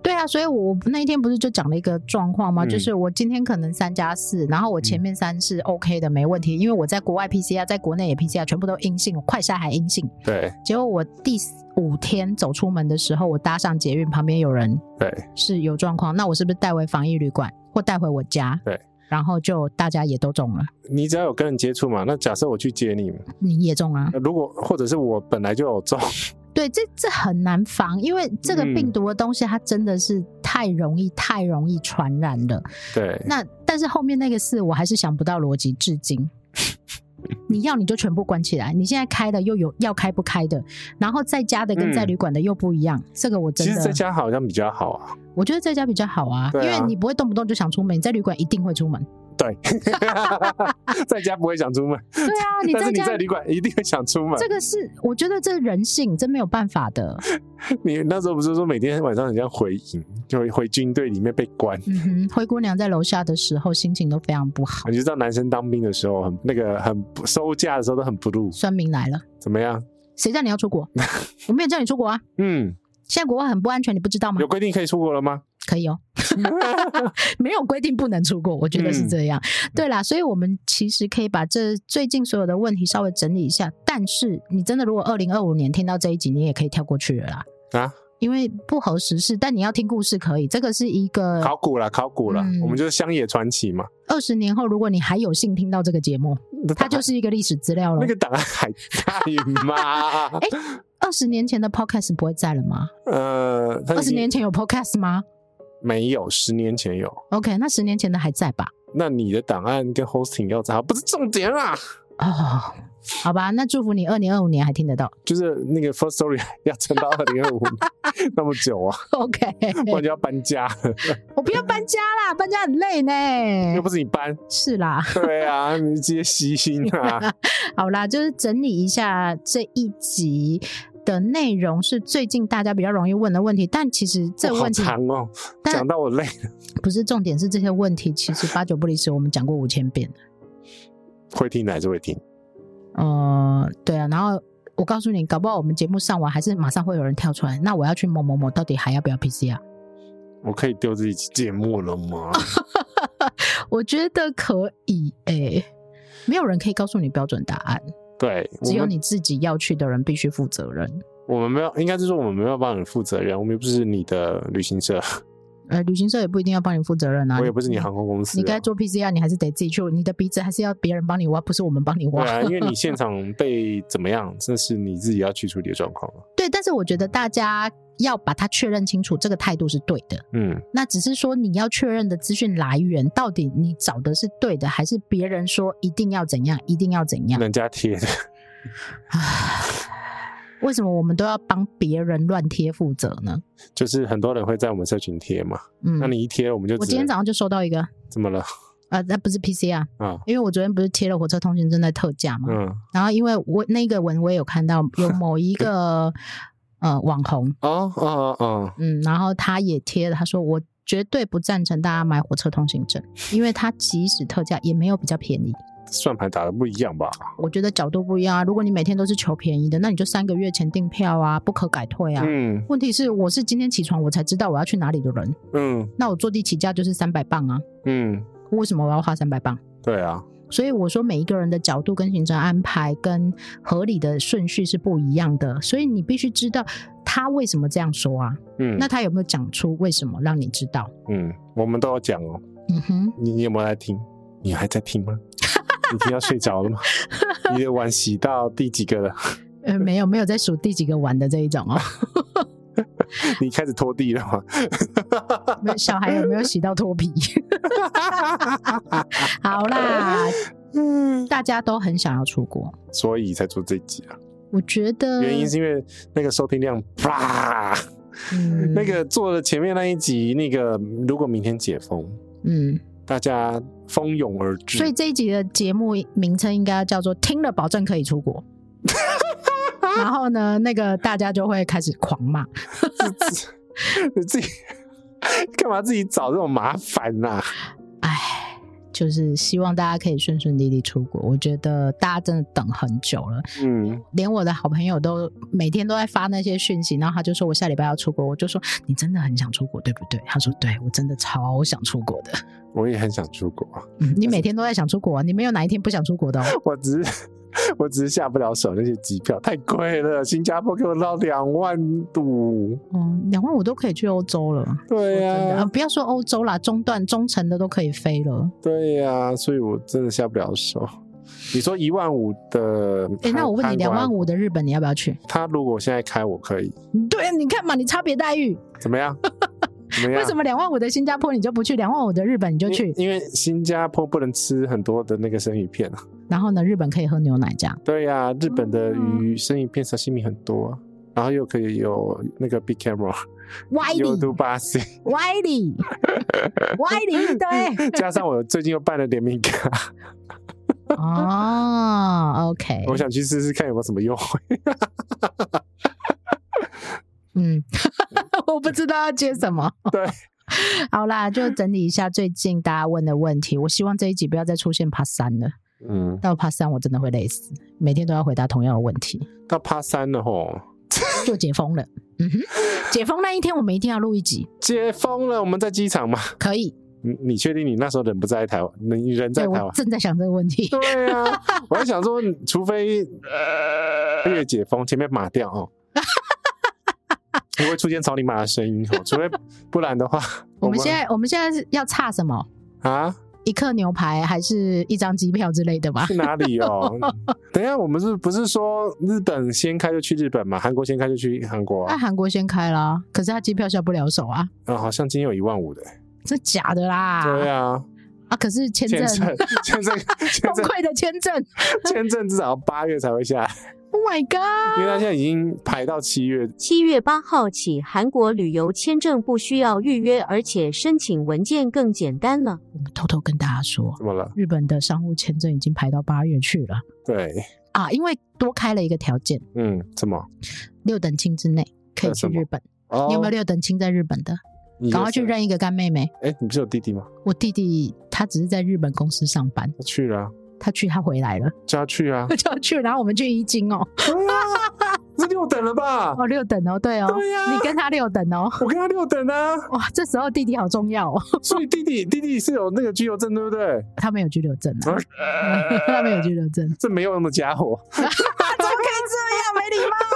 对啊，所以我那一天不是就讲了一个状况吗？嗯、就是我今天可能三加四，然后我前面三是 OK 的，没问题，因为我在国外 PCR，在国内也 PCR，全部都阴性，快筛还阴性。对。结果我第五天走出门的时候，我搭上捷运，旁边有人，对，是有状况，那我是不是带回防疫旅馆或带回我家？对。然后就大家也都中了。你只要有跟人接触嘛，那假设我去接你，你也中啊？如果或者是我本来就有中。对，这这很难防，因为这个病毒的东西，它真的是太容易、嗯、太容易传染了。对。那但是后面那个事，我还是想不到逻辑，至今。[LAUGHS] 你要你就全部关起来，你现在开的又有要开不开的，然后在家的跟在旅馆的又不一样，嗯、这个我真的。其实在家好像比较好啊。我觉得在家比较好啊，啊因为你不会动不动就想出门，你在旅馆一定会出门。对，[LAUGHS] 在家不会想出门。对啊，[LAUGHS] 你在家你在旅馆一定会想出门。这个是我觉得这人性，真没有办法的。[LAUGHS] 你那时候不是说每天晚上很像回营，就回军队里面被关。嗯哼，灰姑娘在楼下的时候心情都非常不好。你知道男生当兵的时候很那个很收假的时候都很 blue。酸民来了，怎么样？谁叫你要出国？我没有叫你出国啊。嗯。现在国外很不安全，你不知道吗？有规定可以出国了吗？可以哦，[LAUGHS] [LAUGHS] 没有规定不能出国，我觉得是这样。嗯、对啦，所以我们其实可以把这最近所有的问题稍微整理一下。但是你真的如果二零二五年听到这一集，你也可以跳过去了啦。啊？因为不合时事，但你要听故事可以。这个是一个考古了，考古了，嗯、我们就是乡野传奇嘛。二十年后，如果你还有幸听到这个节目，它就是一个历史资料了。那个档案还在吗？哎、欸，二十年前的 podcast 不会在了吗？呃，二十年前有 podcast 吗？没有，十年前有。OK，那十年前的还在吧？那你的档案跟 hosting 要在，不是重点啊。哦。好吧，那祝福你二零二五年还听得到。就是那个 First Story [LAUGHS] 要撑到二零二五年 [LAUGHS] 那么久啊？[LAUGHS] OK，我就要搬家。我不要搬家啦，搬家很累呢。又不是你搬。是啦。对啊，你直接吸心啊。好啦，就是整理一下这一集的内容，是最近大家比较容易问的问题。但其实这个问题好长哦，讲到我累了。不是重点，是这些问题其实八九不离十，我们讲过五千遍了。会听还是会听？呃，对啊，然后我告诉你，搞不好我们节目上完，还是马上会有人跳出来。那我要去某某某，到底还要不要 PCR？我可以丢这一期节目了吗？[LAUGHS] 我觉得可以诶、欸，没有人可以告诉你标准答案。对，只有你自己要去的人必须负责任。我们没有，应该就是说我们没有帮你负责任，我们又不是你的旅行社。呃，旅行社也不一定要帮你负责任啊。我也不是你航空公司，啊，你该做 PCR，你还是得自己去。你的鼻子还是要别人帮你挖，不是我们帮你挖。对啊，[LAUGHS] 因为你现场被怎么样，这是你自己要去处理的状况。对，但是我觉得大家要把它确认清楚，这个态度是对的。嗯，那只是说你要确认的资讯来源，到底你找的是对的，还是别人说一定要怎样，一定要怎样？人家贴的。为什么我们都要帮别人乱贴负责呢？就是很多人会在我们社群贴嘛，嗯，那你一贴我们就……我今天早上就收到一个，怎么了？啊、呃，那不是 PCR 啊，因为我昨天不是贴了火车通行证在特价嘛，嗯，然后因为我那个文我也有看到有某一个 [LAUGHS] 呃网红。哦哦哦，嗯，然后他也贴了，他说我绝对不赞成大家买火车通行证，因为他即使特价也没有比较便宜。算盘打的不一样吧？我觉得角度不一样啊。如果你每天都是求便宜的，那你就三个月前订票啊，不可改退啊。嗯。问题是，我是今天起床我才知道我要去哪里的人。嗯。那我坐地起价就是三百磅啊。嗯。为什么我要花三百磅？对啊。所以我说每一个人的角度跟行程安排跟合理的顺序是不一样的，所以你必须知道他为什么这样说啊。嗯。那他有没有讲出为什么让你知道？嗯，我们都要讲哦。嗯哼。你你有没有在听？你还在听吗？你听要睡着了吗？[LAUGHS] 你的碗洗到第几个了？呃，没有，没有在数第几个碗的这一种哦。[LAUGHS] 你开始拖地了吗？[LAUGHS] 小孩有没有洗到脱皮？好啦，嗯，大家都很想要出国，所以才做这集啊。我觉得原因是因为那个收听量啪，嗯、那个做了前面那一集，那个如果明天解封，嗯。大家蜂拥而至，所以这一集的节目名称应该叫做“听了保证可以出国”。[LAUGHS] 然后呢，那个大家就会开始狂骂，你自己 [LAUGHS] 干嘛自己找这种麻烦呐、啊？哎，就是希望大家可以顺顺利利出国。我觉得大家真的等很久了，嗯，连我的好朋友都每天都在发那些讯息，然后他就说我下礼拜要出国，我就说你真的很想出国对不对？他说对，我真的超想出国的。我也很想出国，嗯，你每天都在想出国啊？你没有哪一天不想出国的哦？[LAUGHS] 我只是。[LAUGHS] 我只是下不了手，那些机票太贵了。新加坡给我捞两万五，嗯，两万五都可以去欧洲了。对呀、啊啊，不要说欧洲啦，中段、中程的都可以飞了。对呀、啊，所以我真的下不了手。你说一万五的，哎、欸，那我问你，两万五的日本你要不要去？他如果现在开，我可以。对啊，你看嘛，你差别待遇怎么样？为什么两万五的新加坡你就不去，两万五的日本你就去？因为新加坡不能吃很多的那个生鱼片啊。然后呢，日本可以喝牛奶这样。对呀、啊，日本的鱼生鱼片沙西米很多，然后又可以有那个 big camera，歪里，有杜巴西，歪里，歪里，对。[LAUGHS] 加上我最近又办了联名卡。哦，OK。我想去试试看有没有什么优惠。嗯，[LAUGHS] 我不知道要接什么。对，[LAUGHS] 好啦，就整理一下最近大家问的问题。我希望这一集不要再出现 Part 三了。嗯，到 Part 三我真的会累死，每天都要回答同样的问题。到 Part 三了吼，就解封了。嗯哼，[LAUGHS] 解封那一天我们一定要录一集。解封了，我们在机场吗？可以。你你确定你那时候人不在台湾？你人在台湾？正在想这个问题。对啊，我在想说，除非呃越解封前面码掉哦。不会出现草泥马的声音哦，除非 [LAUGHS] 不然的话。[LAUGHS] 我们现在我们现在是要差什么啊？一克牛排还是一张机票之类的吗？去哪里哦？[LAUGHS] 等一下，我们是不是说日本先开就去日本嘛？韩国先开就去韩国？那韩国先开啦，可是他机票下不了手啊。啊，好像今天有一万五的，这假的啦？对啊。啊，可是签证，签证，崩溃的签证，签证至少八月才会下来。Oh my god！因为他现在已经排到七月。七月八号起，韩国旅游签证不需要预约，而且申请文件更简单了。我们偷偷跟大家说，怎么了？日本的商务签证已经排到八月去了。对啊，因为多开了一个条件。嗯，什么？六等亲之内可以去日本。哦，你有没有六等亲在日本的？赶快去认一个干妹妹。哎，你不是有弟弟吗？我弟弟他只是在日本公司上班。他去了。他去，他回来了，就要去啊，[LAUGHS] 就要去，然后我们去一金哦，是六等了吧？[LAUGHS] 哦，六等哦，对哦，对呀，你跟他六等哦，我跟他六等啊，哇，这时候弟弟好重要哦，所以弟弟弟弟是有那个居留证对不对？他没有居留证啊，[LAUGHS] 他没有居留证，这没有那么家伙，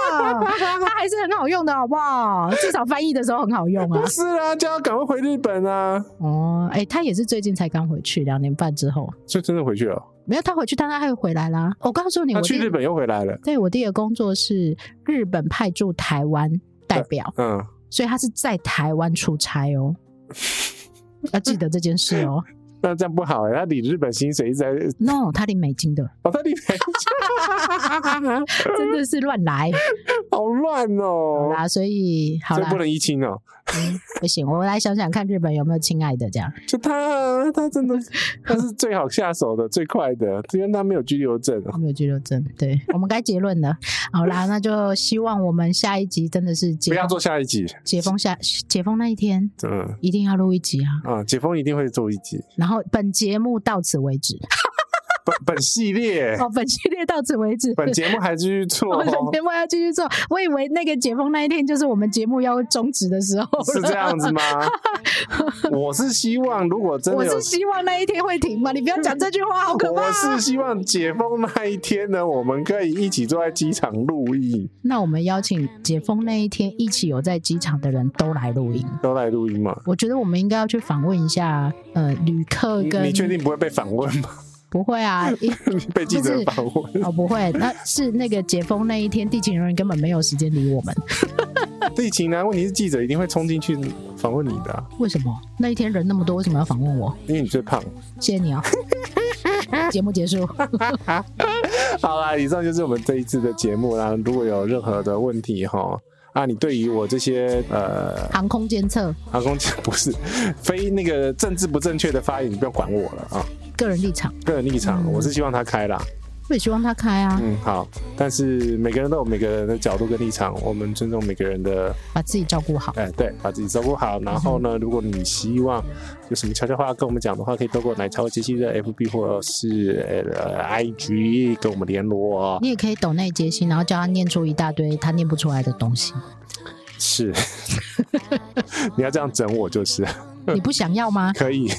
[LAUGHS] 他还是很好用的好不好？至少翻译的时候很好用啊，不是啊，就要赶快回日本啊，哦，哎，他也是最近才刚回去，两年半之后，所以真的回去了。没有，他回去，但他还会回来啦。我告诉你，他去日本又回来了。对，我弟的工作是日本派驻台湾代表，嗯，所以他是在台湾出差哦，[LAUGHS] 要记得这件事哦。[LAUGHS] 那这样不好哎，他领日本薪水一直在。No，他领美金的。[LAUGHS] 哦，他领美金，[LAUGHS] 真的是乱来，好乱哦。好啦，所以好啦，不能一清哦。嗯，不行，我来想想看，日本有没有亲爱的这样？就他，他真的 [LAUGHS] 他是最好下手的，最快的，因为他没有拘留证。没有拘留证，对，我们该结论了。好啦，那就希望我们下一集真的是不要做下一集，解封下解封那一天，嗯，一定要录一集啊。啊，解封一定会做一集。然后本节目到此为止。[LAUGHS] 本本系列哦，本系列到此为止。本节目还继续做，本节目要继续做。我以为那个解封那一天就是我们节目要终止的时候，是这样子吗？[LAUGHS] 我是希望，如果真的，我是希望那一天会停嘛。你不要讲这句话，好可怕。我是希望解封那一天呢，我们可以一起坐在机场录音。那我们邀请解封那一天一起有在机场的人都来录音，都来录音嘛？我觉得我们应该要去访问一下，呃，旅客跟你确定不会被访问吗？不会啊，[LAUGHS] [LAUGHS] 被记者访问哦，不会，那是那个解封那一天，地勤人员根本没有时间理我们。[LAUGHS] 地勤呢？问题是记者一定会冲进去访问你的。为什么那一天人那么多，为什么要访问我？因为你最胖。谢谢你哦。节目结束。好啦，以上就是我们这一次的节目啦。如果有任何的问题哈，啊，你对于我这些呃航空监测、航空不是非那个政治不正确的发言，你不要管我了啊。个人立场，个人立场，嗯、我是希望他开啦。我也希望他开啊。嗯，好。但是每个人都有每个人的角度跟立场，我们尊重每个人的，把自己照顾好。哎，对，把自己照顾好。然后呢，嗯、如果你希望有什么悄悄话跟我们讲的话，可以透过奶茶杰西的 FB 或者是呃 IG 跟我们联络。你也可以抖内杰西，然后叫他念出一大堆他念不出来的东西。是，[LAUGHS] 你要这样整我就是。[LAUGHS] 你不想要吗？可以，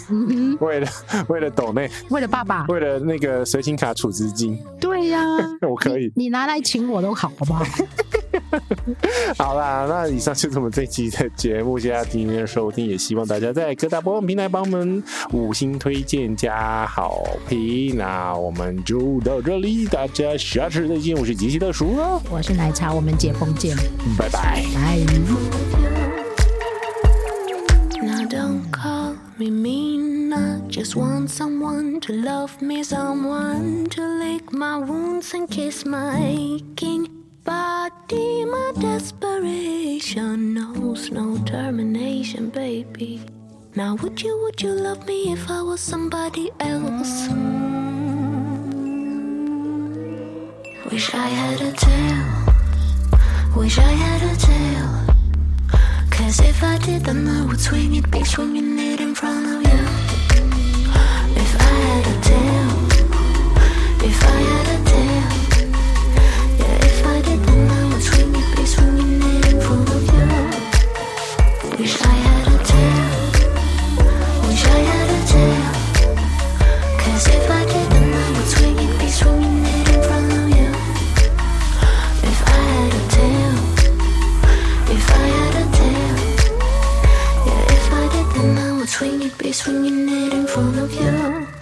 为了为了抖内，为了爸爸，为了那个随行卡储值金。对呀、啊，[LAUGHS] 我可以你，你拿来请我都好，好不好？[LAUGHS] 好啦，那以上就是我们这期的节目，谢谢今天的收听，也希望大家在各大播放平台帮我们五星推荐加好评。那我们就到这里，大家下次再见。我是吉西大叔，我是奶茶，我们解封见，拜拜，拜。Me mean. I just want someone to love me, someone to lick my wounds and kiss my aching body. My desperation knows no termination, baby. Now, would you, would you love me if I was somebody else? Wish I had a tail. Wish I had a tail. Cause if I did, then I would swing it, be swinging it in front of you. If I had a tail, if I had a tail, yeah, if I did, then I would swing it, be swinging it in front of you. Wish I had be swinging it in front of you.